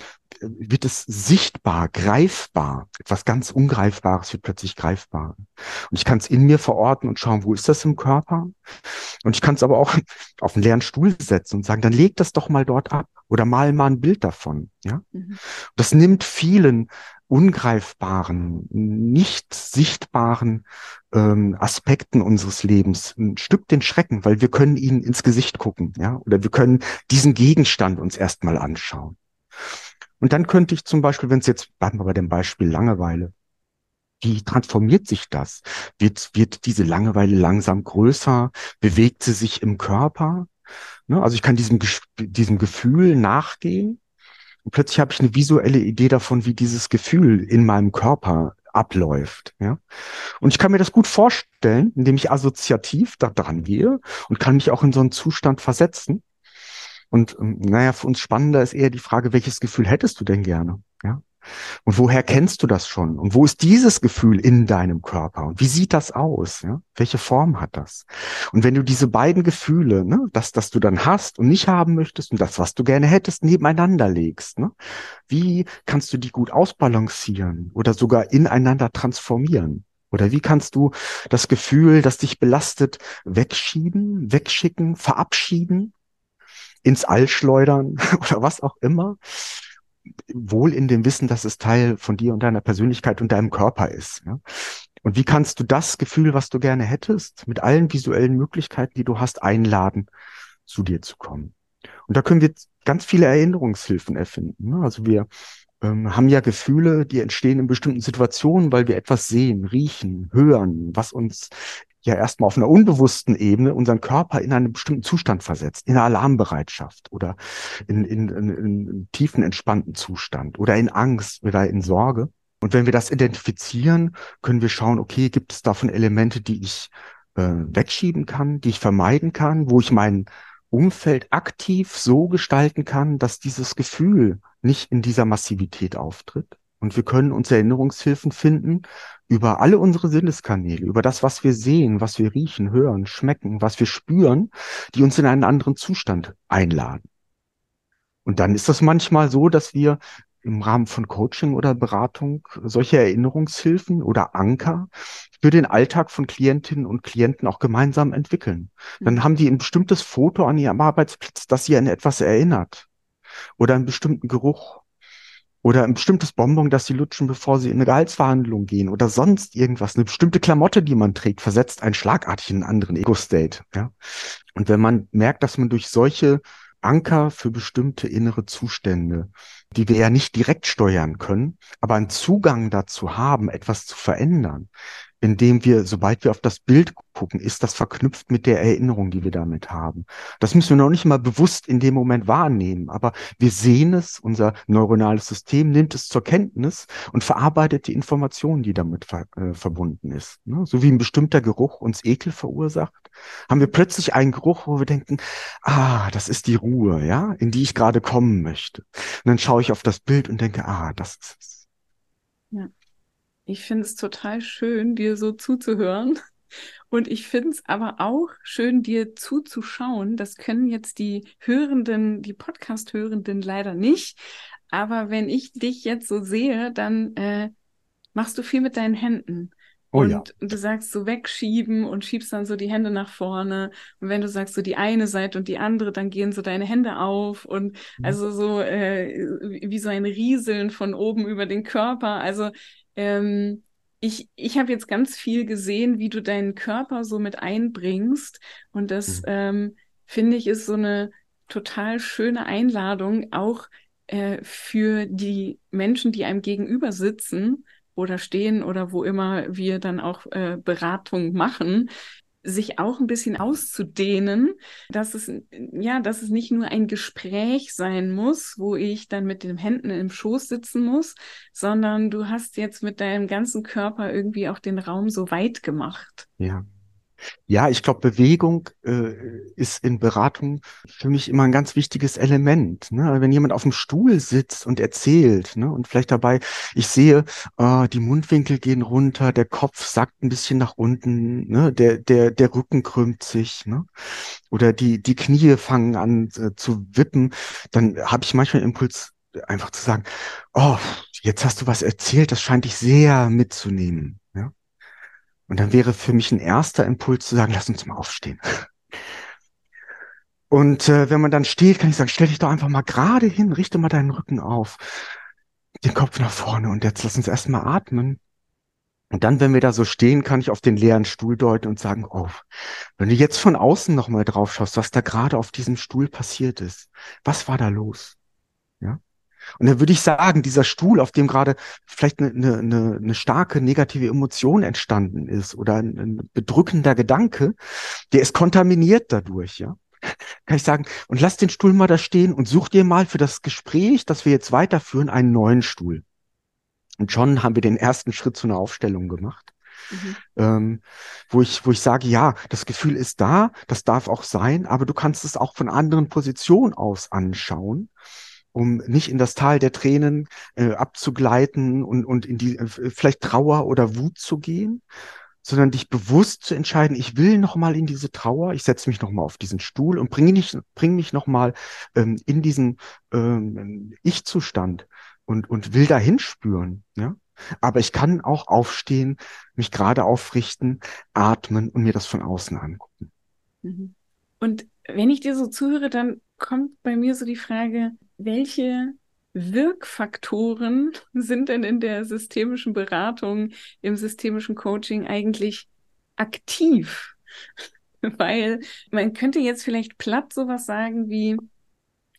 wird es sichtbar, greifbar, etwas ganz Ungreifbares wird plötzlich greifbar. Und ich kann es in mir verorten und schauen, wo ist das im Körper? Und ich kann es aber auch auf einen leeren Stuhl setzen und sagen, dann leg das doch mal dort ab oder mal mal ein Bild davon. Ja, mhm. das nimmt vielen ungreifbaren, nicht sichtbaren ähm, Aspekten unseres Lebens ein Stück den Schrecken, weil wir können ihnen ins Gesicht gucken, ja, oder wir können diesen Gegenstand uns erstmal anschauen. Und dann könnte ich zum Beispiel, wenn es jetzt, bleiben wir bei dem Beispiel Langeweile, wie transformiert sich das? Wird, wird diese Langeweile langsam größer? Bewegt sie sich im Körper? Ne? Also ich kann diesem, diesem Gefühl nachgehen und plötzlich habe ich eine visuelle Idee davon, wie dieses Gefühl in meinem Körper abläuft. Ja? Und ich kann mir das gut vorstellen, indem ich assoziativ da dran gehe und kann mich auch in so einen Zustand versetzen. Und ähm, naja, für uns spannender ist eher die Frage, welches Gefühl hättest du denn gerne? Ja? Und woher kennst du das schon? Und wo ist dieses Gefühl in deinem Körper? Und wie sieht das aus? Ja? Welche Form hat das? Und wenn du diese beiden Gefühle, ne, das, das du dann hast und nicht haben möchtest und das, was du gerne hättest, nebeneinander legst, ne, wie kannst du die gut ausbalancieren oder sogar ineinander transformieren? Oder wie kannst du das Gefühl, das dich belastet, wegschieben, wegschicken, verabschieden, ins All schleudern oder was auch immer? Wohl in dem Wissen, dass es Teil von dir und deiner Persönlichkeit und deinem Körper ist. Ja? Und wie kannst du das Gefühl, was du gerne hättest, mit allen visuellen Möglichkeiten, die du hast, einladen, zu dir zu kommen? Und da können wir ganz viele Erinnerungshilfen erfinden. Ne? Also wir ähm, haben ja Gefühle, die entstehen in bestimmten Situationen, weil wir etwas sehen, riechen, hören, was uns ja erstmal auf einer unbewussten Ebene unseren Körper in einen bestimmten Zustand versetzt, in Alarmbereitschaft oder in, in, in, in tiefen entspannten Zustand oder in Angst oder in Sorge. Und wenn wir das identifizieren, können wir schauen, okay, gibt es davon Elemente, die ich äh, wegschieben kann, die ich vermeiden kann, wo ich mein Umfeld aktiv so gestalten kann, dass dieses Gefühl nicht in dieser Massivität auftritt. Und wir können uns Erinnerungshilfen finden über alle unsere Sinneskanäle, über das, was wir sehen, was wir riechen, hören, schmecken, was wir spüren, die uns in einen anderen Zustand einladen. Und dann ist das manchmal so, dass wir im Rahmen von Coaching oder Beratung solche Erinnerungshilfen oder Anker für den Alltag von Klientinnen und Klienten auch gemeinsam entwickeln. Dann mhm. haben die ein bestimmtes Foto an ihrem Arbeitsplatz, das sie an etwas erinnert oder einen bestimmten Geruch oder ein bestimmtes Bonbon, das sie lutschen, bevor sie in eine Gehaltsverhandlung gehen oder sonst irgendwas. Eine bestimmte Klamotte, die man trägt, versetzt einen schlagartig in einen anderen Ego-State. Ja? Und wenn man merkt, dass man durch solche Anker für bestimmte innere Zustände, die wir ja nicht direkt steuern können, aber einen Zugang dazu haben, etwas zu verändern, indem wir, sobald wir auf das Bild gucken, ist das verknüpft mit der Erinnerung, die wir damit haben. Das müssen wir noch nicht mal bewusst in dem Moment wahrnehmen, aber wir sehen es, unser neuronales System nimmt es zur Kenntnis und verarbeitet die Informationen, die damit ver äh, verbunden ist. Ne? So wie ein bestimmter Geruch uns Ekel verursacht, haben wir plötzlich einen Geruch, wo wir denken, ah, das ist die Ruhe, ja, in die ich gerade kommen möchte. Und dann schaue ich auf das Bild und denke, ah, das ist es. Ich finde es total schön, dir so zuzuhören. Und ich finde es aber auch schön, dir zuzuschauen. Das können jetzt die Hörenden, die Podcast-Hörenden leider nicht. Aber wenn ich dich jetzt so sehe, dann äh, machst du viel mit deinen Händen. Oh, und, ja. du sagst so wegschieben und schiebst dann so die Hände nach vorne. Und wenn du sagst so die eine Seite und die andere, dann gehen so deine Hände auf und mhm. also so äh, wie so ein Rieseln von oben über den Körper. Also ähm, ich, ich habe jetzt ganz viel gesehen, wie du deinen Körper so mit einbringst. Und das, mhm. ähm, finde ich, ist so eine total schöne Einladung, auch äh, für die Menschen, die einem gegenüber sitzen oder stehen oder wo immer wir dann auch äh, Beratung machen, sich auch ein bisschen auszudehnen, dass es, ja, dass es nicht nur ein Gespräch sein muss, wo ich dann mit den Händen im Schoß sitzen muss, sondern du hast jetzt mit deinem ganzen Körper irgendwie auch den Raum so weit gemacht. Ja. Ja, ich glaube, Bewegung äh, ist in Beratung für mich immer ein ganz wichtiges Element. Ne? Wenn jemand auf dem Stuhl sitzt und erzählt ne? und vielleicht dabei, ich sehe, äh, die Mundwinkel gehen runter, der Kopf sackt ein bisschen nach unten, ne? der, der, der Rücken krümmt sich ne? oder die, die Knie fangen an äh, zu wippen, dann habe ich manchmal Impuls, einfach zu sagen, oh, jetzt hast du was erzählt, das scheint dich sehr mitzunehmen. Und dann wäre für mich ein erster Impuls zu sagen, lass uns mal aufstehen. Und äh, wenn man dann steht, kann ich sagen, stell dich doch einfach mal gerade hin, richte mal deinen Rücken auf, den Kopf nach vorne und jetzt lass uns erstmal atmen. Und dann, wenn wir da so stehen, kann ich auf den leeren Stuhl deuten und sagen, oh, wenn du jetzt von außen nochmal drauf schaust, was da gerade auf diesem Stuhl passiert ist, was war da los? Und dann würde ich sagen, dieser Stuhl, auf dem gerade vielleicht eine, eine, eine starke negative Emotion entstanden ist oder ein, ein bedrückender Gedanke, der ist kontaminiert dadurch, ja. Kann ich sagen, und lass den Stuhl mal da stehen und such dir mal für das Gespräch, das wir jetzt weiterführen, einen neuen Stuhl. Und schon haben wir den ersten Schritt zu einer Aufstellung gemacht. Mhm. Ähm, wo ich, wo ich sage, ja, das Gefühl ist da, das darf auch sein, aber du kannst es auch von anderen Positionen aus anschauen um nicht in das Tal der Tränen äh, abzugleiten und, und in die äh, vielleicht Trauer oder Wut zu gehen, sondern dich bewusst zu entscheiden, ich will noch mal in diese Trauer, ich setze mich noch mal auf diesen Stuhl und bringe mich, bring mich noch mal ähm, in diesen ähm, Ich-Zustand und, und will dahin spüren, ja. Aber ich kann auch aufstehen, mich gerade aufrichten, atmen und mir das von außen angucken. Mhm. Und wenn ich dir so zuhöre, dann kommt bei mir so die Frage, welche Wirkfaktoren sind denn in der systemischen Beratung, im systemischen Coaching eigentlich aktiv? Weil man könnte jetzt vielleicht platt sowas sagen wie,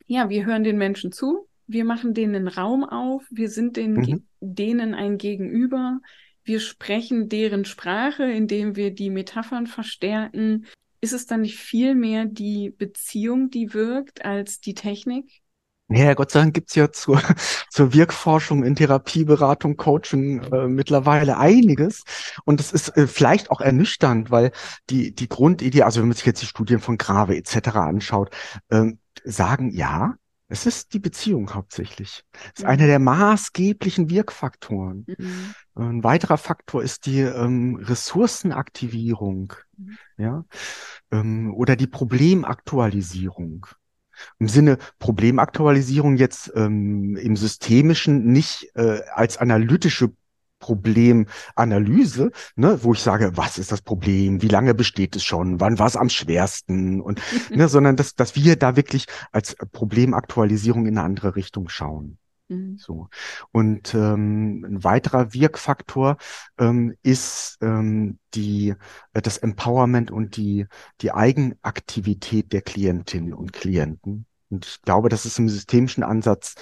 ja, wir hören den Menschen zu, wir machen denen einen Raum auf, wir sind den, mhm. denen ein Gegenüber, wir sprechen deren Sprache, indem wir die Metaphern verstärken. Ist es dann nicht viel mehr die Beziehung, die wirkt, als die Technik? Ja, Gott sei Dank gibt's ja zur, zur Wirkforschung in Therapieberatung, Coaching äh, mittlerweile einiges. Und es ist äh, vielleicht auch ernüchternd, weil die, die Grundidee, also wenn man sich jetzt die Studien von Grave etc. anschaut, äh, sagen, ja, es ist die Beziehung hauptsächlich. Es ist mhm. einer der maßgeblichen Wirkfaktoren. Mhm. Ein weiterer Faktor ist die ähm, Ressourcenaktivierung, mhm. ja, ähm, oder die Problemaktualisierung im Sinne Problemaktualisierung jetzt ähm, im Systemischen nicht äh, als analytische Problemanalyse, ne, wo ich sage, was ist das Problem, wie lange besteht es schon, wann war es am schwersten und ne, sondern dass, dass wir da wirklich als Problemaktualisierung in eine andere Richtung schauen. Mhm. So. Und ähm, ein weiterer Wirkfaktor ähm, ist ähm, die, äh, das Empowerment und die, die Eigenaktivität der Klientinnen und Klienten. Und ich glaube, das ist im systemischen Ansatz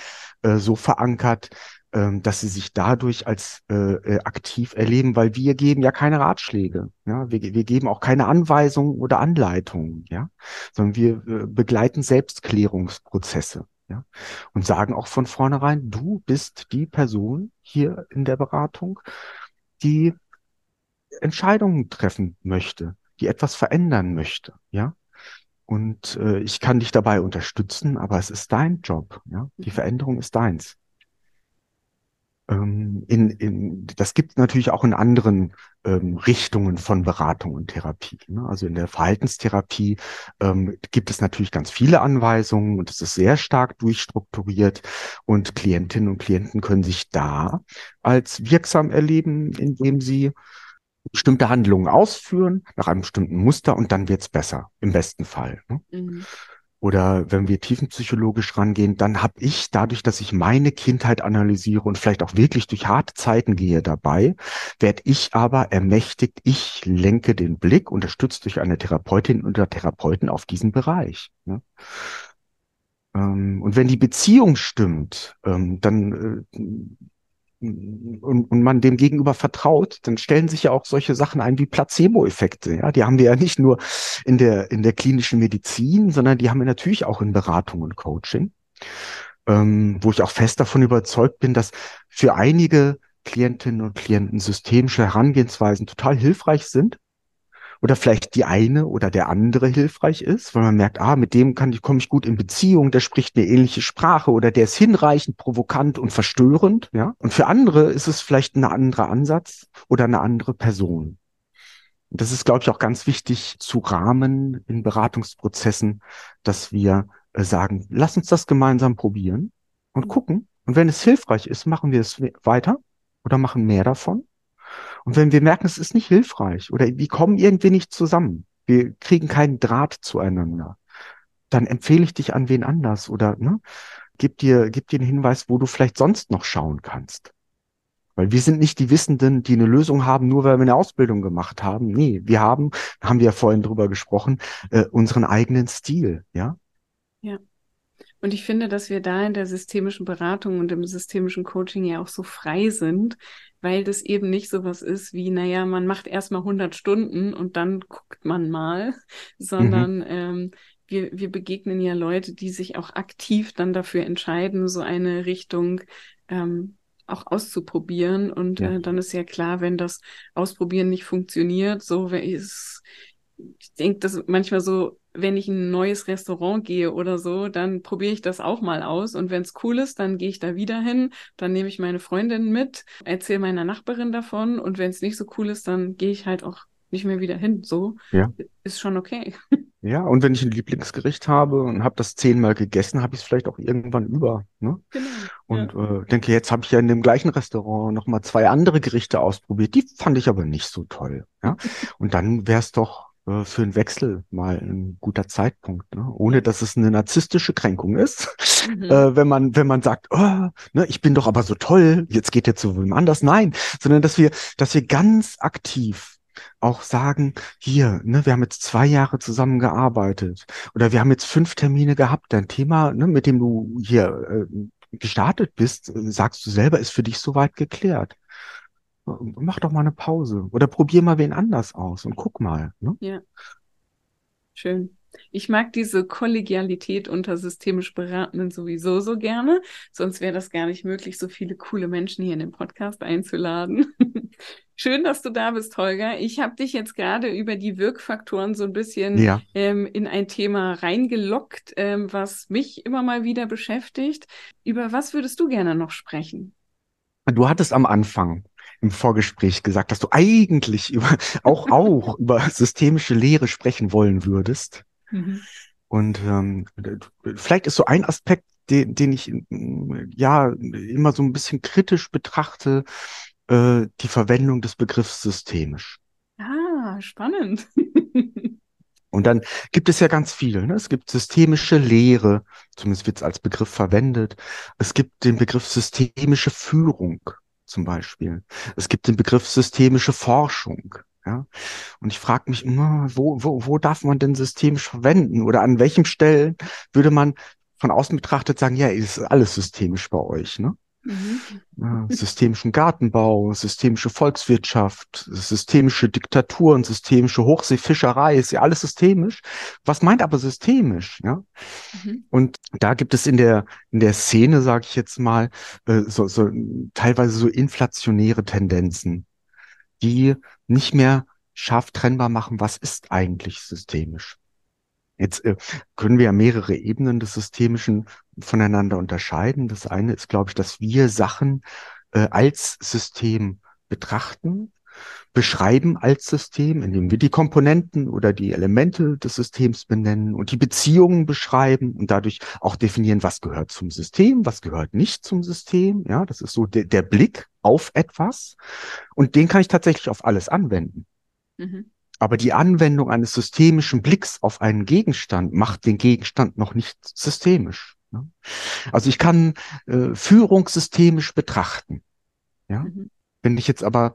äh, so verankert, ähm, dass sie sich dadurch als äh, äh, aktiv erleben, weil wir geben ja keine Ratschläge, ja, wir, wir geben auch keine Anweisungen oder Anleitungen, ja, sondern wir äh, begleiten Selbstklärungsprozesse, ja, und sagen auch von vornherein, du bist die Person hier in der Beratung, die Entscheidungen treffen möchte, die etwas verändern möchte, ja. Und äh, ich kann dich dabei unterstützen, aber es ist dein Job, ja. Die mhm. Veränderung ist deins. Ähm, in, in, das gibt natürlich auch in anderen ähm, Richtungen von Beratung und Therapie. Ne? Also in der Verhaltenstherapie ähm, gibt es natürlich ganz viele Anweisungen und es ist sehr stark durchstrukturiert und Klientinnen und Klienten können sich da als wirksam erleben, indem sie bestimmte Handlungen ausführen nach einem bestimmten Muster und dann wird's besser, im besten Fall. Ne? Mhm. Oder wenn wir tiefenpsychologisch rangehen, dann habe ich dadurch, dass ich meine Kindheit analysiere und vielleicht auch wirklich durch harte Zeiten gehe dabei, werde ich aber ermächtigt, ich lenke den Blick, unterstützt durch eine Therapeutin oder Therapeuten auf diesen Bereich. Ne? Ähm, und wenn die Beziehung stimmt, ähm, dann äh, und, und man dem Gegenüber vertraut, dann stellen sich ja auch solche Sachen ein wie Placebo-Effekte. Ja, die haben wir ja nicht nur in der in der klinischen Medizin, sondern die haben wir natürlich auch in Beratung und Coaching, ähm, wo ich auch fest davon überzeugt bin, dass für einige Klientinnen und Klienten systemische Herangehensweisen total hilfreich sind, oder vielleicht die eine oder der andere hilfreich ist, weil man merkt, ah, mit dem kann ich, komme ich gut in Beziehung, der spricht eine ähnliche Sprache oder der ist hinreichend, provokant und verstörend, ja. Und für andere ist es vielleicht ein anderer Ansatz oder eine andere Person. Und das ist, glaube ich, auch ganz wichtig zu rahmen in Beratungsprozessen, dass wir äh, sagen, lass uns das gemeinsam probieren und gucken. Und wenn es hilfreich ist, machen wir es weiter oder machen mehr davon. Und wenn wir merken, es ist nicht hilfreich oder wir kommen irgendwie nicht zusammen, wir kriegen keinen Draht zueinander, dann empfehle ich dich an wen anders oder ne, gib dir, gib dir einen Hinweis, wo du vielleicht sonst noch schauen kannst. Weil wir sind nicht die Wissenden, die eine Lösung haben, nur weil wir eine Ausbildung gemacht haben. Nee, wir haben, haben wir ja vorhin drüber gesprochen, äh, unseren eigenen Stil, ja. Ja. Und ich finde, dass wir da in der systemischen Beratung und im systemischen Coaching ja auch so frei sind, weil das eben nicht so was ist wie, naja, man macht erstmal 100 Stunden und dann guckt man mal, sondern mhm. ähm, wir, wir begegnen ja Leute, die sich auch aktiv dann dafür entscheiden, so eine Richtung ähm, auch auszuprobieren. Und ja. äh, dann ist ja klar, wenn das Ausprobieren nicht funktioniert, so ist, ich denke, dass manchmal so wenn ich in ein neues Restaurant gehe oder so, dann probiere ich das auch mal aus. Und wenn es cool ist, dann gehe ich da wieder hin. Dann nehme ich meine Freundin mit, erzähle meiner Nachbarin davon. Und wenn es nicht so cool ist, dann gehe ich halt auch nicht mehr wieder hin. So ja. ist schon okay. Ja, und wenn ich ein Lieblingsgericht habe und habe das zehnmal gegessen, habe ich es vielleicht auch irgendwann über. Ne? Genau. Und ja. äh, denke, jetzt habe ich ja in dem gleichen Restaurant nochmal zwei andere Gerichte ausprobiert. Die fand ich aber nicht so toll. Ja? und dann wäre es doch äh, für einen Wechsel mal ein guter Zeitpunkt, ne? ohne dass es eine narzisstische Kränkung ist. Mhm. Äh, wenn man, wenn man sagt, oh, ne, ich bin doch aber so toll, jetzt geht er zu wem anders. Nein, sondern dass wir, dass wir ganz aktiv auch sagen, hier, ne, wir haben jetzt zwei Jahre zusammengearbeitet oder wir haben jetzt fünf Termine gehabt. Dein Thema, ne, mit dem du hier äh, gestartet bist, sagst du selber, ist für dich soweit geklärt mach doch mal eine Pause oder probier mal wen anders aus und guck mal. Ne? Ja. Schön. Ich mag diese Kollegialität unter systemisch Beratenden sowieso so gerne. Sonst wäre das gar nicht möglich, so viele coole Menschen hier in den Podcast einzuladen. Schön, dass du da bist, Holger. Ich habe dich jetzt gerade über die Wirkfaktoren so ein bisschen ja. ähm, in ein Thema reingelockt, ähm, was mich immer mal wieder beschäftigt. Über was würdest du gerne noch sprechen? Du hattest am Anfang im Vorgespräch gesagt, dass du eigentlich über, auch, auch über systemische Lehre sprechen wollen würdest. Mhm. Und ähm, vielleicht ist so ein Aspekt, den, den ich ja immer so ein bisschen kritisch betrachte, äh, die Verwendung des Begriffs systemisch. Ah, spannend. Und dann gibt es ja ganz viele. Ne? Es gibt systemische Lehre, zumindest wird es als Begriff verwendet. Es gibt den Begriff systemische Führung zum Beispiel. Es gibt den Begriff systemische Forschung. Ja? Und ich frage mich immer, wo, wo, wo darf man denn systemisch verwenden? Oder an welchen Stellen würde man von außen betrachtet sagen, ja, ist alles systemisch bei euch, ne? Mhm. systemischen Gartenbau, systemische Volkswirtschaft, systemische Diktaturen, systemische Hochseefischerei, ist ja alles systemisch. Was meint aber systemisch? Ja? Mhm. Und da gibt es in der in der Szene, sage ich jetzt mal, äh, so, so teilweise so inflationäre Tendenzen, die nicht mehr scharf trennbar machen, was ist eigentlich systemisch. Jetzt äh, können wir ja mehrere Ebenen des Systemischen voneinander unterscheiden. Das eine ist, glaube ich, dass wir Sachen äh, als System betrachten, beschreiben als System, indem wir die Komponenten oder die Elemente des Systems benennen und die Beziehungen beschreiben und dadurch auch definieren, was gehört zum System, was gehört nicht zum System. Ja, das ist so de der Blick auf etwas und den kann ich tatsächlich auf alles anwenden. Mhm. Aber die Anwendung eines systemischen Blicks auf einen Gegenstand macht den Gegenstand noch nicht systemisch. Ne? Also ich kann äh, Führung systemisch betrachten. Ja? Mhm. Wenn ich jetzt aber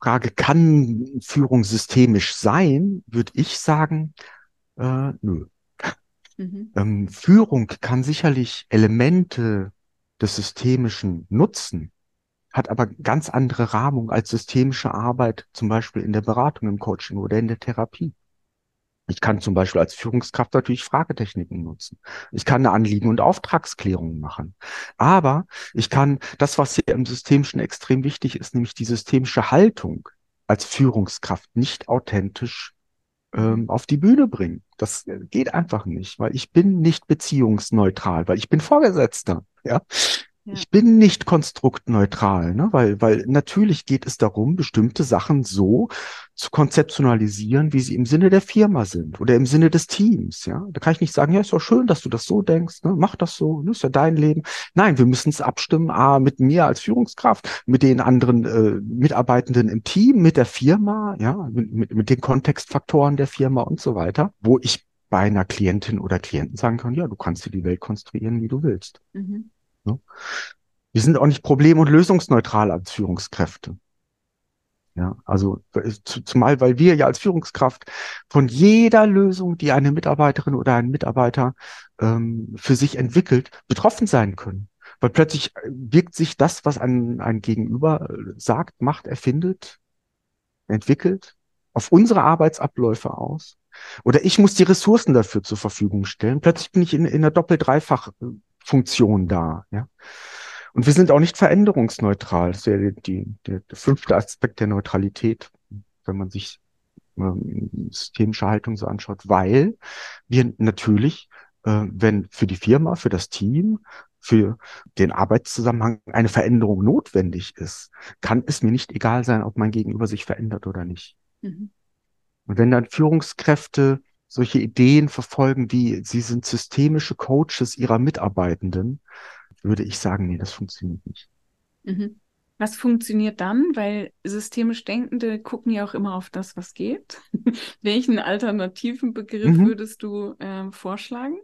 frage, kann Führung systemisch sein, würde ich sagen, äh, nö. Mhm. Ähm, Führung kann sicherlich Elemente des Systemischen nutzen, hat aber ganz andere Rahmung als systemische Arbeit, zum Beispiel in der Beratung, im Coaching oder in der Therapie. Ich kann zum Beispiel als Führungskraft natürlich Fragetechniken nutzen. Ich kann eine Anliegen- und Auftragsklärung machen. Aber ich kann das, was hier im Systemischen extrem wichtig ist, nämlich die systemische Haltung als Führungskraft nicht authentisch ähm, auf die Bühne bringen. Das geht einfach nicht, weil ich bin nicht beziehungsneutral, weil ich bin Vorgesetzter. Ja, ich bin nicht konstruktneutral, ne? weil, weil natürlich geht es darum, bestimmte Sachen so zu konzeptionalisieren, wie sie im Sinne der Firma sind oder im Sinne des Teams. Ja, da kann ich nicht sagen, ja, ist doch schön, dass du das so denkst, ne? mach das so, ne? ist ja dein Leben. Nein, wir müssen es abstimmen, a, mit mir als Führungskraft, mit den anderen äh, Mitarbeitenden im Team, mit der Firma, ja, mit, mit, mit den Kontextfaktoren der Firma und so weiter, wo ich bei einer Klientin oder Klienten sagen kann, ja, du kannst dir die Welt konstruieren, wie du willst. Mhm. Ne? Wir sind auch nicht problem- und lösungsneutral als Führungskräfte. Ja, also zumal, weil wir ja als Führungskraft von jeder Lösung, die eine Mitarbeiterin oder ein Mitarbeiter ähm, für sich entwickelt, betroffen sein können. Weil plötzlich äh, wirkt sich das, was ein, ein Gegenüber äh, sagt, macht, erfindet, entwickelt, auf unsere Arbeitsabläufe aus. Oder ich muss die Ressourcen dafür zur Verfügung stellen. Plötzlich bin ich in, in einer doppelt-dreifach äh, Funktion da. Ja? Und wir sind auch nicht veränderungsneutral. Das ist ja die, die, der fünfte Aspekt der Neutralität, wenn man sich ähm, systemische Haltung so anschaut, weil wir natürlich, äh, wenn für die Firma, für das Team, für den Arbeitszusammenhang eine Veränderung notwendig ist, kann es mir nicht egal sein, ob mein Gegenüber sich verändert oder nicht. Mhm. Und wenn dann Führungskräfte solche Ideen verfolgen wie, sie sind systemische Coaches ihrer Mitarbeitenden, würde ich sagen, nee, das funktioniert nicht. Mhm. Was funktioniert dann? Weil systemisch Denkende gucken ja auch immer auf das, was geht. Welchen alternativen Begriff mhm. würdest du äh, vorschlagen?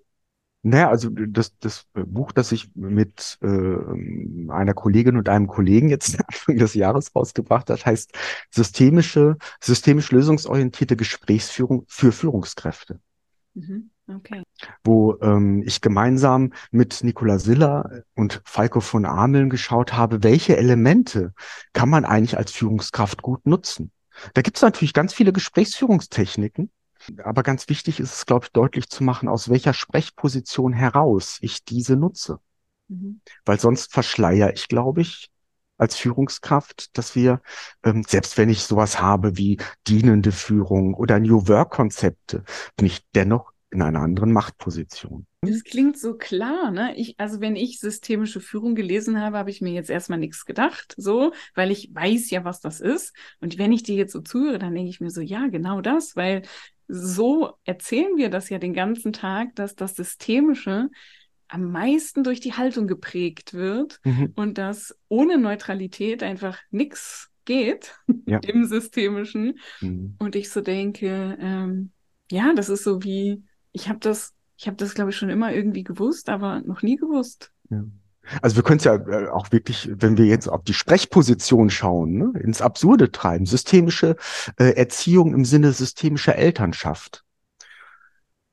Naja, also das, das Buch, das ich mit äh, einer Kollegin und einem Kollegen jetzt Anfang des Jahres rausgebracht hat, heißt systemische, systemisch lösungsorientierte Gesprächsführung für Führungskräfte. Mhm. Okay. Wo ähm, ich gemeinsam mit Nicola Silla und Falco von Ameln geschaut habe, welche Elemente kann man eigentlich als Führungskraft gut nutzen. Da gibt es natürlich ganz viele Gesprächsführungstechniken, aber ganz wichtig ist es, glaube ich, deutlich zu machen, aus welcher Sprechposition heraus ich diese nutze. Mhm. Weil sonst verschleier ich, glaube ich, als Führungskraft, dass wir, ähm, selbst wenn ich sowas habe wie dienende Führung oder New Work-Konzepte, bin ich dennoch in einer anderen Machtposition. Das klingt so klar, ne? Ich, also wenn ich systemische Führung gelesen habe, habe ich mir jetzt erstmal nichts gedacht, so, weil ich weiß ja, was das ist. Und wenn ich dir jetzt so zuhöre, dann denke ich mir so, ja, genau das, weil so erzählen wir das ja den ganzen Tag, dass das Systemische am meisten durch die Haltung geprägt wird mhm. und dass ohne Neutralität einfach nichts geht ja. im Systemischen. Mhm. Und ich so denke, ähm, ja, das ist so wie, ich habe das, ich habe das, glaube ich, schon immer irgendwie gewusst, aber noch nie gewusst. Ja. Also wir können es ja äh, auch wirklich, wenn wir jetzt auf die Sprechposition schauen, ne, ins Absurde treiben. Systemische äh, Erziehung im Sinne systemischer Elternschaft.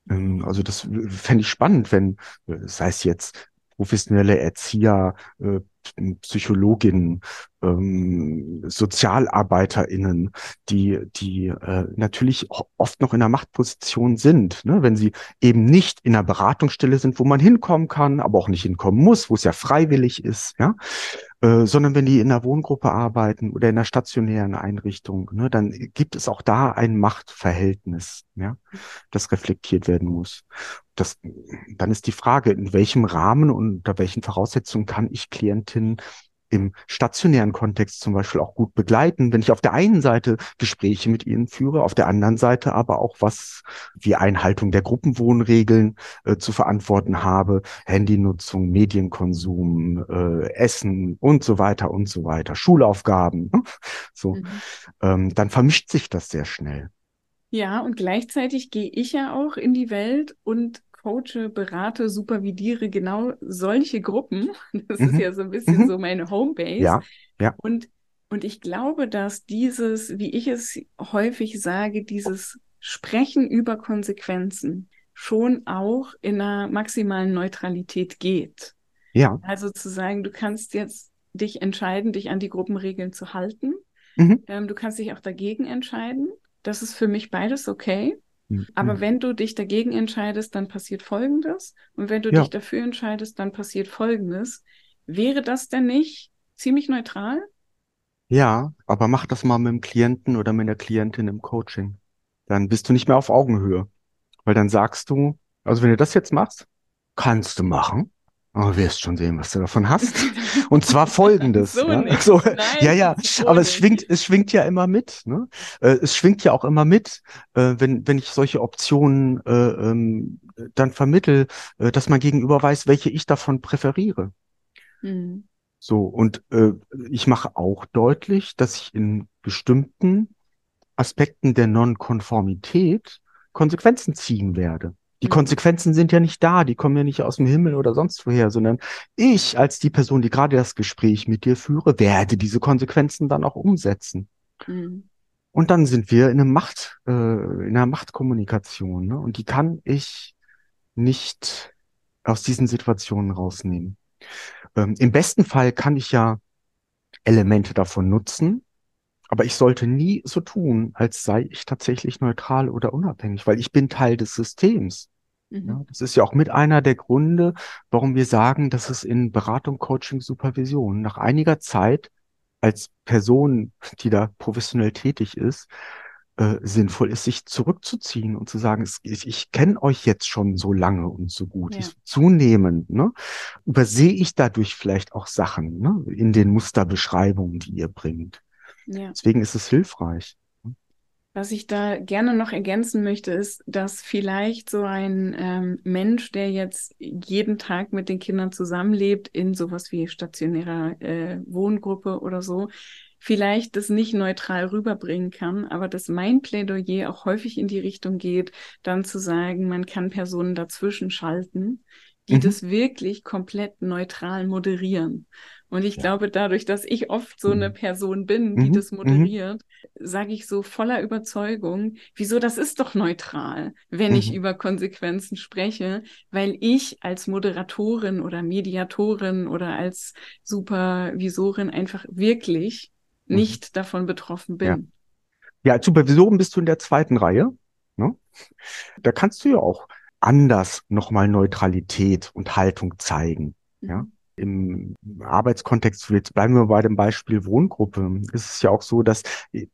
Ähm, also das fände ich spannend, wenn, äh, sei es jetzt professionelle Erzieher, äh, Psychologinnen, ähm, SozialarbeiterInnen, die, die äh, natürlich oft noch in einer Machtposition sind, ne? wenn sie eben nicht in einer Beratungsstelle sind, wo man hinkommen kann, aber auch nicht hinkommen muss, wo es ja freiwillig ist, ja, äh, sondern wenn die in einer Wohngruppe arbeiten oder in einer stationären Einrichtung, ne, dann gibt es auch da ein Machtverhältnis, ja, das reflektiert werden muss. Das, dann ist die Frage, in welchem Rahmen und unter welchen Voraussetzungen kann ich Klientinnen im stationären Kontext zum Beispiel auch gut begleiten, wenn ich auf der einen Seite Gespräche mit ihnen führe, auf der anderen Seite aber auch was wie Einhaltung der Gruppenwohnregeln äh, zu verantworten habe, Handynutzung, Medienkonsum, äh, Essen und so weiter und so weiter, Schulaufgaben, ne? so, mhm. ähm, dann vermischt sich das sehr schnell. Ja, und gleichzeitig gehe ich ja auch in die Welt und coache, berate, supervidiere genau solche Gruppen. Das mhm. ist ja so ein bisschen mhm. so meine Homebase. Ja, ja. Und, und ich glaube, dass dieses, wie ich es häufig sage, dieses Sprechen über Konsequenzen schon auch in einer maximalen Neutralität geht. Ja. Also zu sagen, du kannst jetzt dich entscheiden, dich an die Gruppenregeln zu halten. Mhm. Ähm, du kannst dich auch dagegen entscheiden. Das ist für mich beides okay. Aber mhm. wenn du dich dagegen entscheidest, dann passiert Folgendes. Und wenn du ja. dich dafür entscheidest, dann passiert Folgendes. Wäre das denn nicht ziemlich neutral? Ja, aber mach das mal mit dem Klienten oder mit der Klientin im Coaching. Dann bist du nicht mehr auf Augenhöhe. Weil dann sagst du, also wenn du das jetzt machst, kannst du machen. Aber wirst schon sehen, was du davon hast. Und zwar folgendes. so ja, so, Nein, ja, ja. So aber es schwingt, es schwingt ja immer mit. Ne? Äh, es schwingt ja auch immer mit, äh, wenn, wenn ich solche Optionen äh, ähm, dann vermittel, äh, dass man gegenüber weiß, welche ich davon präferiere. Mhm. So, und äh, ich mache auch deutlich, dass ich in bestimmten Aspekten der Nonkonformität Konsequenzen ziehen werde. Die mhm. Konsequenzen sind ja nicht da, die kommen ja nicht aus dem Himmel oder sonst woher, sondern ich als die Person, die gerade das Gespräch mit dir führe, werde diese Konsequenzen dann auch umsetzen. Mhm. Und dann sind wir in einer Macht, äh, in einer Machtkommunikation, ne? Und die kann ich nicht aus diesen Situationen rausnehmen. Ähm, Im besten Fall kann ich ja Elemente davon nutzen, aber ich sollte nie so tun, als sei ich tatsächlich neutral oder unabhängig, weil ich bin Teil des Systems. Mhm. Ja, das ist ja auch mit einer der Gründe, warum wir sagen, dass es in Beratung, Coaching, Supervision nach einiger Zeit als Person, die da professionell tätig ist, äh, sinnvoll ist, sich zurückzuziehen und zu sagen, ich, ich kenne euch jetzt schon so lange und so gut. Ja. Ich, zunehmend ne, übersehe ich dadurch vielleicht auch Sachen ne, in den Musterbeschreibungen, die ihr bringt. Ja. Deswegen ist es hilfreich. Was ich da gerne noch ergänzen möchte, ist, dass vielleicht so ein ähm, Mensch, der jetzt jeden Tag mit den Kindern zusammenlebt, in sowas wie stationärer äh, Wohngruppe oder so, vielleicht das nicht neutral rüberbringen kann, aber dass mein Plädoyer auch häufig in die Richtung geht, dann zu sagen, man kann Personen dazwischen schalten, die mhm. das wirklich komplett neutral moderieren. Und ich ja. glaube, dadurch, dass ich oft so eine mhm. Person bin, die mhm. das mhm. moderiert, mhm. sage ich so voller Überzeugung, wieso, das ist doch neutral, wenn mhm. ich über Konsequenzen spreche, weil ich als Moderatorin oder Mediatorin oder als Supervisorin einfach wirklich mhm. nicht davon betroffen bin. Ja. ja, als Supervisorin bist du in der zweiten Reihe. Ne? Da kannst du ja auch anders nochmal Neutralität und Haltung zeigen. Ja im Arbeitskontext, jetzt bleiben wir bei dem Beispiel Wohngruppe, ist es ja auch so, dass e,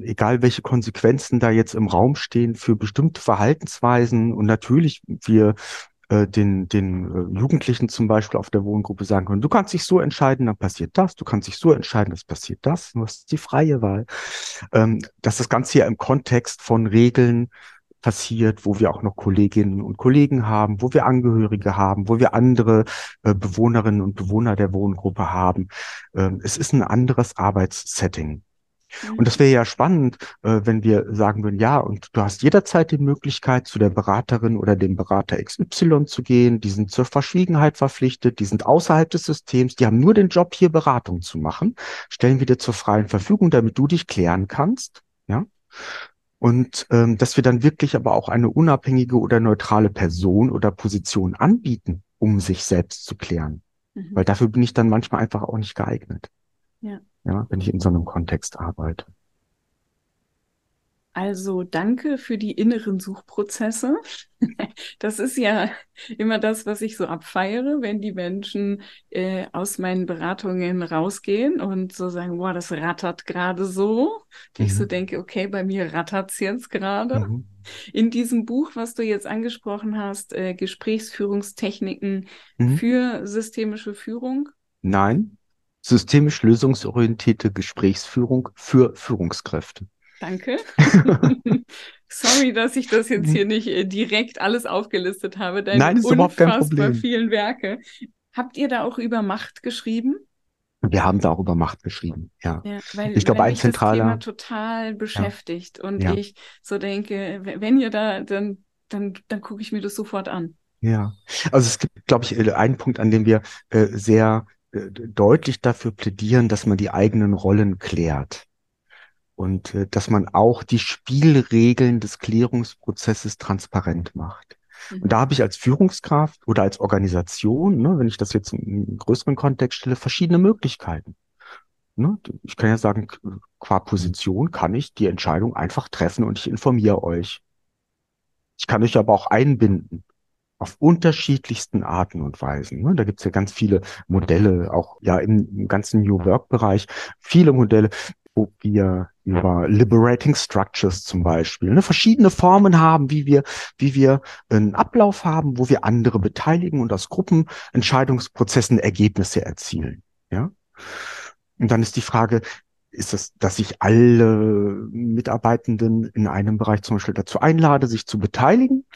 egal welche Konsequenzen da jetzt im Raum stehen für bestimmte Verhaltensweisen und natürlich wir äh, den, den äh, Jugendlichen zum Beispiel auf der Wohngruppe sagen können, du kannst dich so entscheiden, dann passiert das, du kannst dich so entscheiden, das passiert das, du hast die freie Wahl. Ähm, dass das Ganze ja im Kontext von Regeln passiert, wo wir auch noch Kolleginnen und Kollegen haben, wo wir Angehörige haben, wo wir andere äh, Bewohnerinnen und Bewohner der Wohngruppe haben. Ähm, es ist ein anderes Arbeitssetting. Und das wäre ja spannend, äh, wenn wir sagen würden, ja, und du hast jederzeit die Möglichkeit, zu der Beraterin oder dem Berater XY zu gehen, die sind zur Verschwiegenheit verpflichtet, die sind außerhalb des Systems, die haben nur den Job, hier Beratung zu machen, stellen wir dir zur freien Verfügung, damit du dich klären kannst, ja. Und ähm, dass wir dann wirklich aber auch eine unabhängige oder neutrale Person oder Position anbieten, um sich selbst zu klären. Mhm. Weil dafür bin ich dann manchmal einfach auch nicht geeignet. Ja. Ja, wenn ich in so einem Kontext arbeite. Also danke für die inneren Suchprozesse. Das ist ja immer das, was ich so abfeiere, wenn die Menschen äh, aus meinen Beratungen rausgehen und so sagen, wow, das rattert gerade so. Mhm. ich so mhm. denke, okay, bei mir rattert's jetzt gerade. Mhm. In diesem Buch, was du jetzt angesprochen hast, äh, Gesprächsführungstechniken mhm. für systemische Führung. Nein, systemisch lösungsorientierte Gesprächsführung für Führungskräfte. Danke. Sorry, dass ich das jetzt hier nicht äh, direkt alles aufgelistet habe. Deine Nein, ist überhaupt kein Problem. vielen Werke. Habt ihr da auch über Macht geschrieben? Wir haben da auch über Macht geschrieben, ja. ja weil, ich glaube, ein zentraler. Das Thema total beschäftigt ja. und ja. ich so denke, wenn ihr da, dann, dann, dann gucke ich mir das sofort an. Ja, also es gibt, glaube ich, äh, einen Punkt, an dem wir äh, sehr äh, deutlich dafür plädieren, dass man die eigenen Rollen klärt und äh, dass man auch die Spielregeln des Klärungsprozesses transparent macht. Mhm. Und da habe ich als Führungskraft oder als Organisation, ne, wenn ich das jetzt im größeren Kontext stelle, verschiedene Möglichkeiten. Ne? Ich kann ja sagen, qua Position kann ich die Entscheidung einfach treffen und ich informiere euch. Ich kann euch aber auch einbinden auf unterschiedlichsten Arten und Weisen. Ne? Da gibt's ja ganz viele Modelle, auch ja im, im ganzen New Work-Bereich, viele Modelle wo wir über Liberating Structures zum Beispiel ne, verschiedene Formen haben, wie wir, wie wir einen Ablauf haben, wo wir andere beteiligen und aus Gruppenentscheidungsprozessen Ergebnisse erzielen. Ja. Und dann ist die Frage, ist es, dass ich alle Mitarbeitenden in einem Bereich zum Beispiel dazu einlade, sich zu beteiligen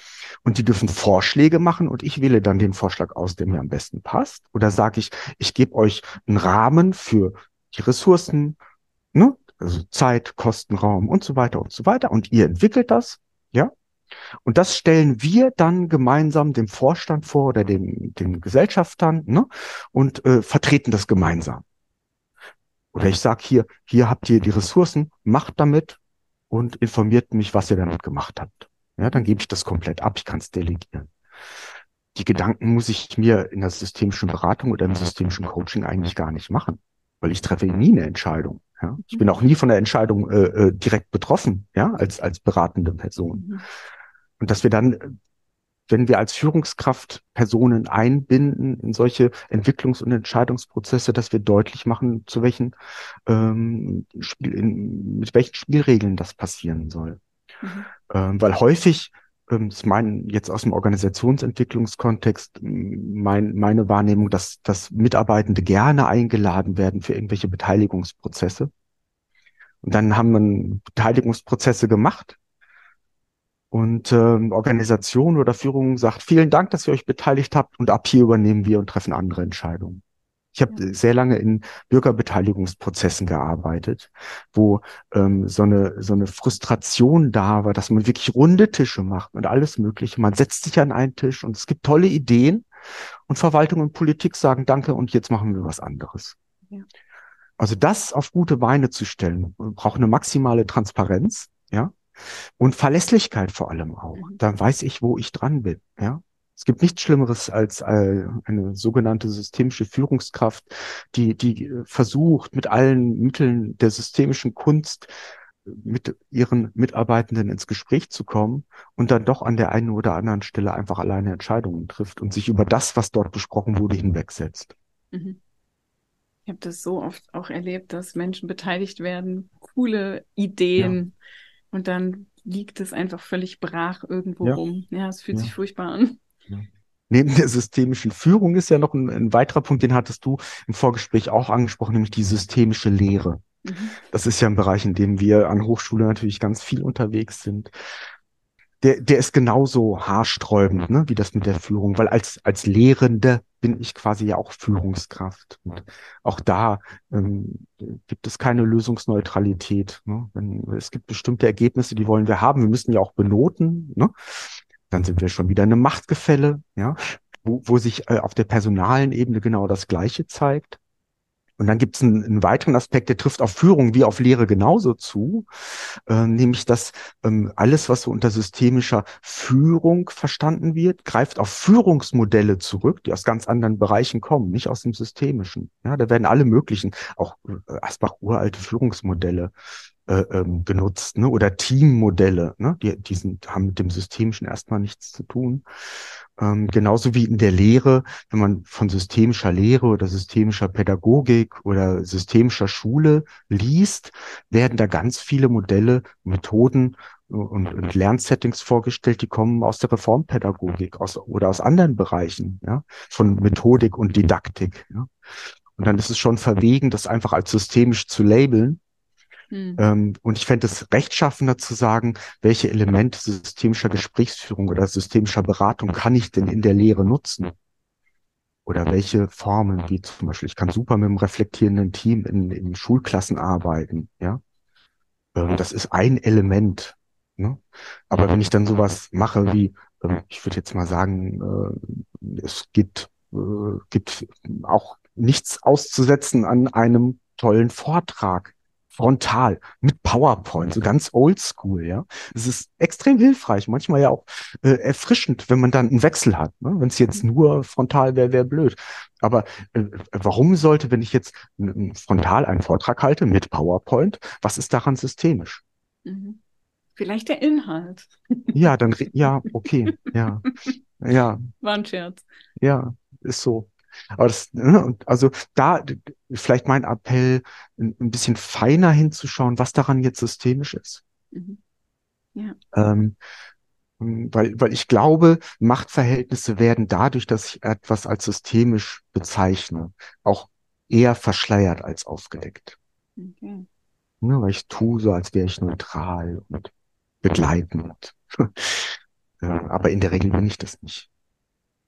und die dürfen Vorschläge machen und ich wähle dann den Vorschlag aus, der mir am besten passt. Oder sage ich, ich gebe euch einen Rahmen für die Ressourcen, ne? Also Zeit, Kosten, Raum und so weiter und so weiter. Und ihr entwickelt das, ja. Und das stellen wir dann gemeinsam dem Vorstand vor oder den, den Gesellschaftern ne? und äh, vertreten das gemeinsam. Oder ich sage hier, hier habt ihr die Ressourcen, macht damit und informiert mich, was ihr damit gemacht habt. Ja, dann gebe ich das komplett ab, ich kann es delegieren. Die Gedanken muss ich mir in der systemischen Beratung oder im systemischen Coaching eigentlich gar nicht machen, weil ich treffe nie eine Entscheidung. Ja? Ich bin auch nie von der Entscheidung äh, äh, direkt betroffen, ja, als, als beratende Person. Mhm. Und dass wir dann, wenn wir als Führungskraft Personen einbinden in solche Entwicklungs- und Entscheidungsprozesse, dass wir deutlich machen, zu welchen ähm, Spiel, in, mit welchen Spielregeln das passieren soll. Mhm. Ähm, weil häufig ähm, ist mein jetzt aus dem Organisationsentwicklungskontext mein, meine Wahrnehmung, dass, dass Mitarbeitende gerne eingeladen werden für irgendwelche Beteiligungsprozesse. Und dann haben wir Beteiligungsprozesse gemacht. Und ähm, Organisation oder Führung sagt, vielen Dank, dass ihr euch beteiligt habt und ab hier übernehmen wir und treffen andere Entscheidungen. Ich habe ja. sehr lange in Bürgerbeteiligungsprozessen gearbeitet, wo ähm, so eine so eine Frustration da war, dass man wirklich runde Tische macht und alles Mögliche. Man setzt sich an einen Tisch und es gibt tolle Ideen und Verwaltung und Politik sagen Danke und jetzt machen wir was anderes. Ja. Also das auf gute Beine zu stellen, braucht eine maximale Transparenz, ja, und Verlässlichkeit vor allem auch. Mhm. Dann weiß ich, wo ich dran bin, ja. Es gibt nichts Schlimmeres als äh, eine sogenannte systemische Führungskraft, die, die äh, versucht, mit allen Mitteln der systemischen Kunst äh, mit ihren Mitarbeitenden ins Gespräch zu kommen und dann doch an der einen oder anderen Stelle einfach alleine Entscheidungen trifft und sich über das, was dort besprochen wurde, hinwegsetzt. Mhm. Ich habe das so oft auch erlebt, dass Menschen beteiligt werden, coole Ideen ja. und dann liegt es einfach völlig brach irgendwo ja. rum. Ja, es fühlt ja. sich furchtbar an. Neben der systemischen Führung ist ja noch ein, ein, weiterer Punkt, den hattest du im Vorgespräch auch angesprochen, nämlich die systemische Lehre. Mhm. Das ist ja ein Bereich, in dem wir an Hochschule natürlich ganz viel unterwegs sind. Der, der ist genauso haarsträubend, ne, wie das mit der Führung, weil als, als Lehrende bin ich quasi ja auch Führungskraft. Und auch da ähm, gibt es keine Lösungsneutralität. Ne? Wenn, es gibt bestimmte Ergebnisse, die wollen wir haben. Wir müssen ja auch benoten. Ne? Dann sind wir schon wieder in einem Machtgefälle, ja, wo, wo sich äh, auf der personalen Ebene genau das Gleiche zeigt. Und dann gibt es einen, einen, weiteren Aspekt, der trifft auf Führung wie auf Lehre genauso zu, äh, nämlich dass ähm, alles, was so unter systemischer Führung verstanden wird, greift auf Führungsmodelle zurück, die aus ganz anderen Bereichen kommen, nicht aus dem Systemischen. Ja, da werden alle möglichen, auch äh, Asbach uralte Führungsmodelle äh, ähm, genutzt, ne? oder Teammodelle, ne? die, die sind, haben mit dem Systemischen erstmal nichts zu tun. Ähm, genauso wie in der Lehre, wenn man von systemischer Lehre oder systemischer Pädagogik oder systemischer Schule liest, werden da ganz viele Modelle, Methoden und, und Lernsettings vorgestellt, die kommen aus der Reformpädagogik aus, oder aus anderen Bereichen, ja, von Methodik und Didaktik. Ja. Und dann ist es schon verwegen, das einfach als systemisch zu labeln hm. Ähm, und ich fände es rechtschaffender zu sagen, welche Elemente systemischer Gesprächsführung oder systemischer Beratung kann ich denn in der Lehre nutzen? Oder welche Formen, wie zum Beispiel, ich kann super mit einem reflektierenden Team in, in Schulklassen arbeiten, ja. Ähm, das ist ein Element. Ne? Aber wenn ich dann sowas mache wie, ähm, ich würde jetzt mal sagen, äh, es gibt, äh, gibt auch nichts auszusetzen an einem tollen Vortrag frontal mit PowerPoint, so ganz oldschool, ja. Es ist extrem hilfreich, manchmal ja auch äh, erfrischend, wenn man dann einen Wechsel hat. Ne? Wenn es jetzt nur frontal wäre, wäre blöd. Aber äh, warum sollte, wenn ich jetzt frontal einen Vortrag halte mit PowerPoint, was ist daran systemisch? Mhm. Vielleicht der Inhalt. Ja, dann, ja, okay, ja, ja. War ein Scherz. Ja, ist so. Aber das, ne, also da vielleicht mein Appell, ein, bisschen feiner hinzuschauen, was daran jetzt systemisch ist. Mhm. Ja. Ähm, weil, weil ich glaube, Machtverhältnisse werden dadurch, dass ich etwas als systemisch bezeichne, auch eher verschleiert als aufgedeckt. Okay. Ne, weil ich tue so, als wäre ich neutral und begleitend. Aber in der Regel bin ich das nicht.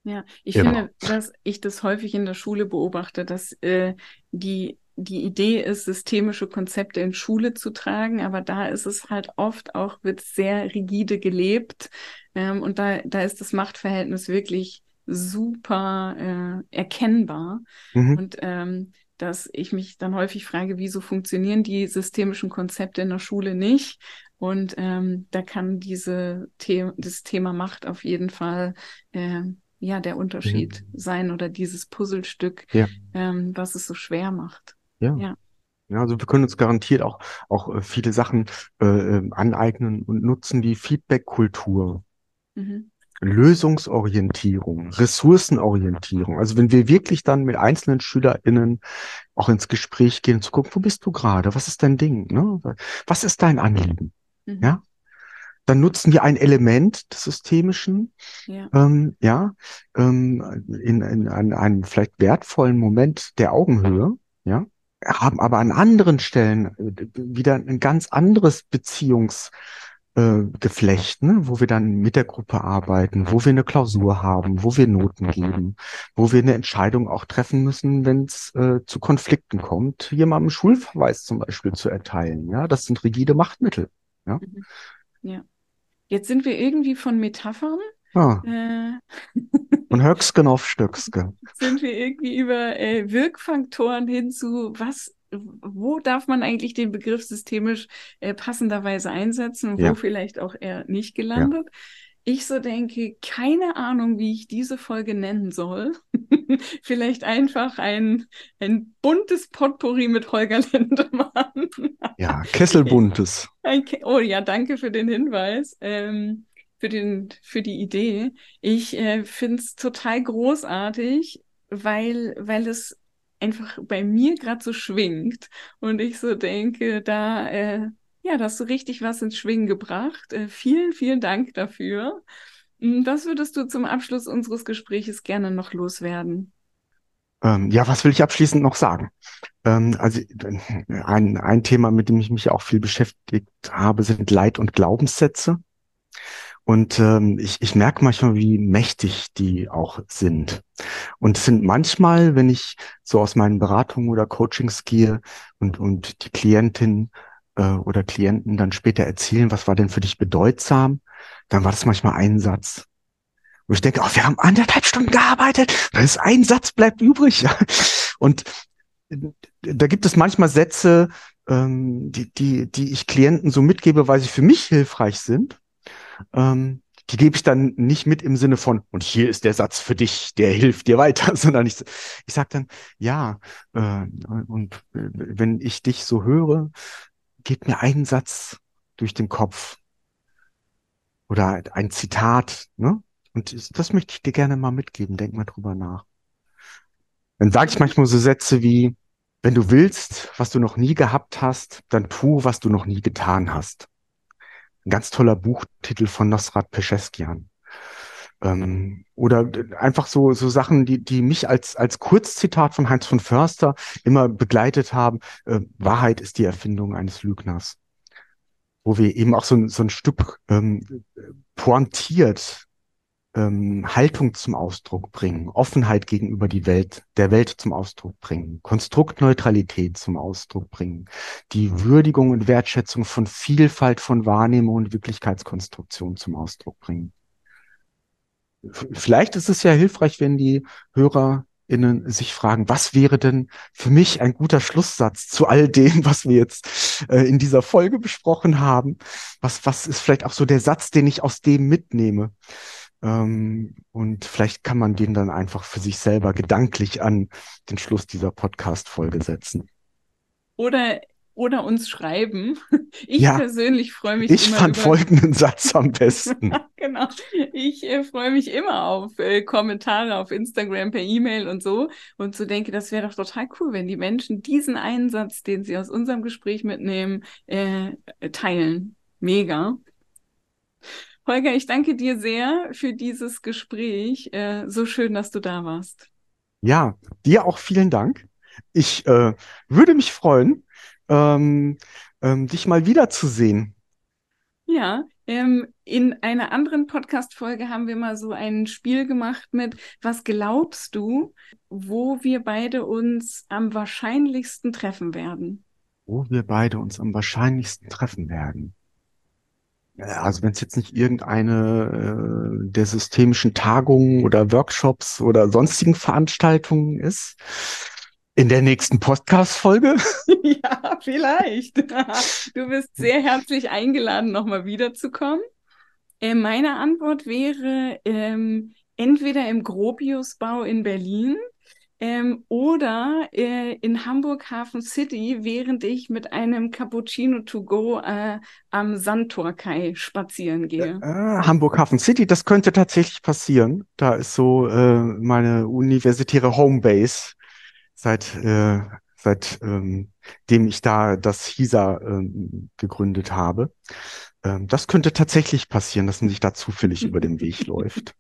Ja, ich genau. finde, dass ich das häufig in der Schule beobachte, dass äh, die die Idee ist, systemische Konzepte in Schule zu tragen, aber da ist es halt oft auch, wird sehr rigide gelebt ähm, und da, da ist das Machtverhältnis wirklich super äh, erkennbar. Mhm. Und ähm, dass ich mich dann häufig frage, wieso funktionieren die systemischen Konzepte in der Schule nicht? Und ähm, da kann diese The das Thema Macht auf jeden Fall äh, ja der Unterschied ja. sein oder dieses Puzzlestück, ja. ähm, was es so schwer macht. Ja. ja. Ja, also wir können uns garantiert auch, auch äh, viele Sachen äh, ähm, aneignen und nutzen, wie Feedback-Kultur, mhm. Lösungsorientierung, Ressourcenorientierung. Also wenn wir wirklich dann mit einzelnen SchülerInnen auch ins Gespräch gehen, zu gucken, wo bist du gerade? Was ist dein Ding? Ne? Was ist dein Anliegen? Mhm. Ja, dann nutzen wir ein Element des Systemischen, ja, ähm, ja ähm, in, in, in einem vielleicht wertvollen Moment der Augenhöhe, ja, haben aber an anderen Stellen äh, wieder ein ganz anderes Beziehungs äh, Geflecht, ne? wo wir dann mit der Gruppe arbeiten, wo wir eine Klausur haben, wo wir Noten geben, wo wir eine Entscheidung auch treffen müssen, wenn es äh, zu Konflikten kommt, jemandem Schulverweis zum Beispiel zu erteilen. Ja, das sind rigide Machtmittel. Ja. Mhm. Ja. Jetzt sind wir irgendwie von Metaphern. Ah. Äh, Und Höcksken auf Stöcksken. Sind wir irgendwie über äh, Wirkfaktoren hin zu, was, wo darf man eigentlich den Begriff systemisch äh, passenderweise einsetzen und ja. wo vielleicht auch eher nicht gelandet? Ja ich so denke, keine Ahnung, wie ich diese Folge nennen soll. Vielleicht einfach ein, ein buntes Potpourri mit Holger Lindemann. ja, Kesselbuntes. oh ja, danke für den Hinweis. Ähm, für, den, für die Idee. Ich äh, finde es total großartig, weil, weil es einfach bei mir gerade so schwingt und ich so denke, da äh, ja, da hast du richtig was ins Schwingen gebracht. Äh, vielen, vielen Dank dafür. Hm, was würdest du zum Abschluss unseres Gespräches gerne noch loswerden? Ähm, ja, was will ich abschließend noch sagen? Ähm, also ein, ein Thema, mit dem ich mich auch viel beschäftigt habe, sind Leid- und Glaubenssätze. Und ähm, ich, ich merke manchmal, wie mächtig die auch sind. Und es sind manchmal, wenn ich so aus meinen Beratungen oder Coachings gehe und, und die Klientin äh, oder Klienten dann später erzählen, was war denn für dich bedeutsam, dann war das manchmal ein Satz. Wo ich denke, oh, wir haben anderthalb Stunden gearbeitet, da ist ein Satz bleibt übrig. Und da gibt es manchmal Sätze, ähm, die, die, die ich Klienten so mitgebe, weil sie für mich hilfreich sind. Ähm, die gebe ich dann nicht mit im Sinne von, und hier ist der Satz für dich, der hilft dir weiter, sondern ich, ich sage dann, ja, äh, und äh, wenn ich dich so höre, geht mir ein Satz durch den Kopf oder ein Zitat, ne? Und das möchte ich dir gerne mal mitgeben. Denk mal drüber nach. Dann sage ich manchmal so Sätze wie, wenn du willst, was du noch nie gehabt hast, dann tu, was du noch nie getan hast. Ein ganz toller Buchtitel von Nosrat Pescheskian. Ähm, oder einfach so, so Sachen, die, die mich als, als Kurzzitat von Heinz von Förster immer begleitet haben. Äh, Wahrheit ist die Erfindung eines Lügners. Wo wir eben auch so, so ein Stück ähm, pointiert ähm, Haltung zum Ausdruck bringen, Offenheit gegenüber die Welt, der Welt zum Ausdruck bringen, Konstruktneutralität zum Ausdruck bringen, die Würdigung und Wertschätzung von Vielfalt von Wahrnehmung und Wirklichkeitskonstruktion zum Ausdruck bringen. Vielleicht ist es ja hilfreich, wenn die HörerInnen sich fragen, was wäre denn für mich ein guter Schlusssatz zu all dem, was wir jetzt äh, in dieser Folge besprochen haben? Was, was ist vielleicht auch so der Satz, den ich aus dem mitnehme? Ähm, und vielleicht kann man den dann einfach für sich selber gedanklich an den Schluss dieser Podcast-Folge setzen. Oder, oder uns schreiben. Ich ja, persönlich freue mich ich immer. Ich fand über... folgenden Satz am besten. genau. Ich äh, freue mich immer auf äh, Kommentare auf Instagram per E-Mail und so. Und so denke, das wäre doch total cool, wenn die Menschen diesen einen Satz, den sie aus unserem Gespräch mitnehmen, äh, teilen. Mega. Holger, ich danke dir sehr für dieses Gespräch. Äh, so schön, dass du da warst. Ja, dir auch vielen Dank. Ich äh, würde mich freuen, ähm, ähm, dich mal wiederzusehen. Ja, ähm, in einer anderen Podcast-Folge haben wir mal so ein Spiel gemacht mit, was glaubst du, wo wir beide uns am wahrscheinlichsten treffen werden? Wo wir beide uns am wahrscheinlichsten treffen werden. Also wenn es jetzt nicht irgendeine äh, der systemischen Tagungen oder Workshops oder sonstigen Veranstaltungen ist, in der nächsten Podcast-Folge? ja, vielleicht. Du bist sehr herzlich eingeladen, nochmal wiederzukommen. Äh, meine Antwort wäre ähm, entweder im Gropiusbau in Berlin ähm, oder äh, in Hamburg Hafen City, während ich mit einem Cappuccino to go äh, am Sandtorkai spazieren gehe. Äh, Hamburg Hafen City, das könnte tatsächlich passieren. Da ist so äh, meine universitäre Homebase seit äh, seit ähm, dem ich da das HISA ähm, gegründet habe. Ähm, das könnte tatsächlich passieren, dass man sich da zufällig über den Weg läuft.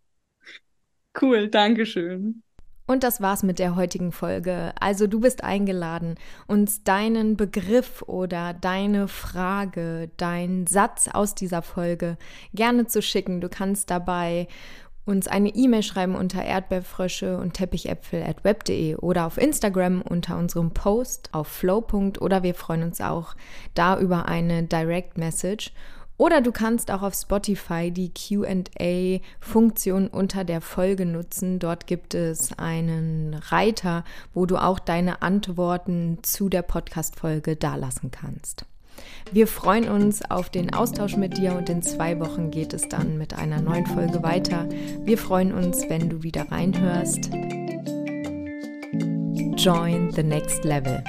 Cool, Dankeschön. Und das war's mit der heutigen Folge. Also du bist eingeladen, uns deinen Begriff oder deine Frage, deinen Satz aus dieser Folge gerne zu schicken. Du kannst dabei uns eine E-Mail schreiben unter erdbeerfrösche und teppichäpfel at web.de oder auf Instagram unter unserem Post auf flow. oder wir freuen uns auch da über eine Direct Message. Oder du kannst auch auf Spotify die QA-Funktion unter der Folge nutzen. Dort gibt es einen Reiter, wo du auch deine Antworten zu der Podcast-Folge dalassen kannst. Wir freuen uns auf den Austausch mit dir und in zwei Wochen geht es dann mit einer neuen Folge weiter. Wir freuen uns, wenn du wieder reinhörst. Join the next level.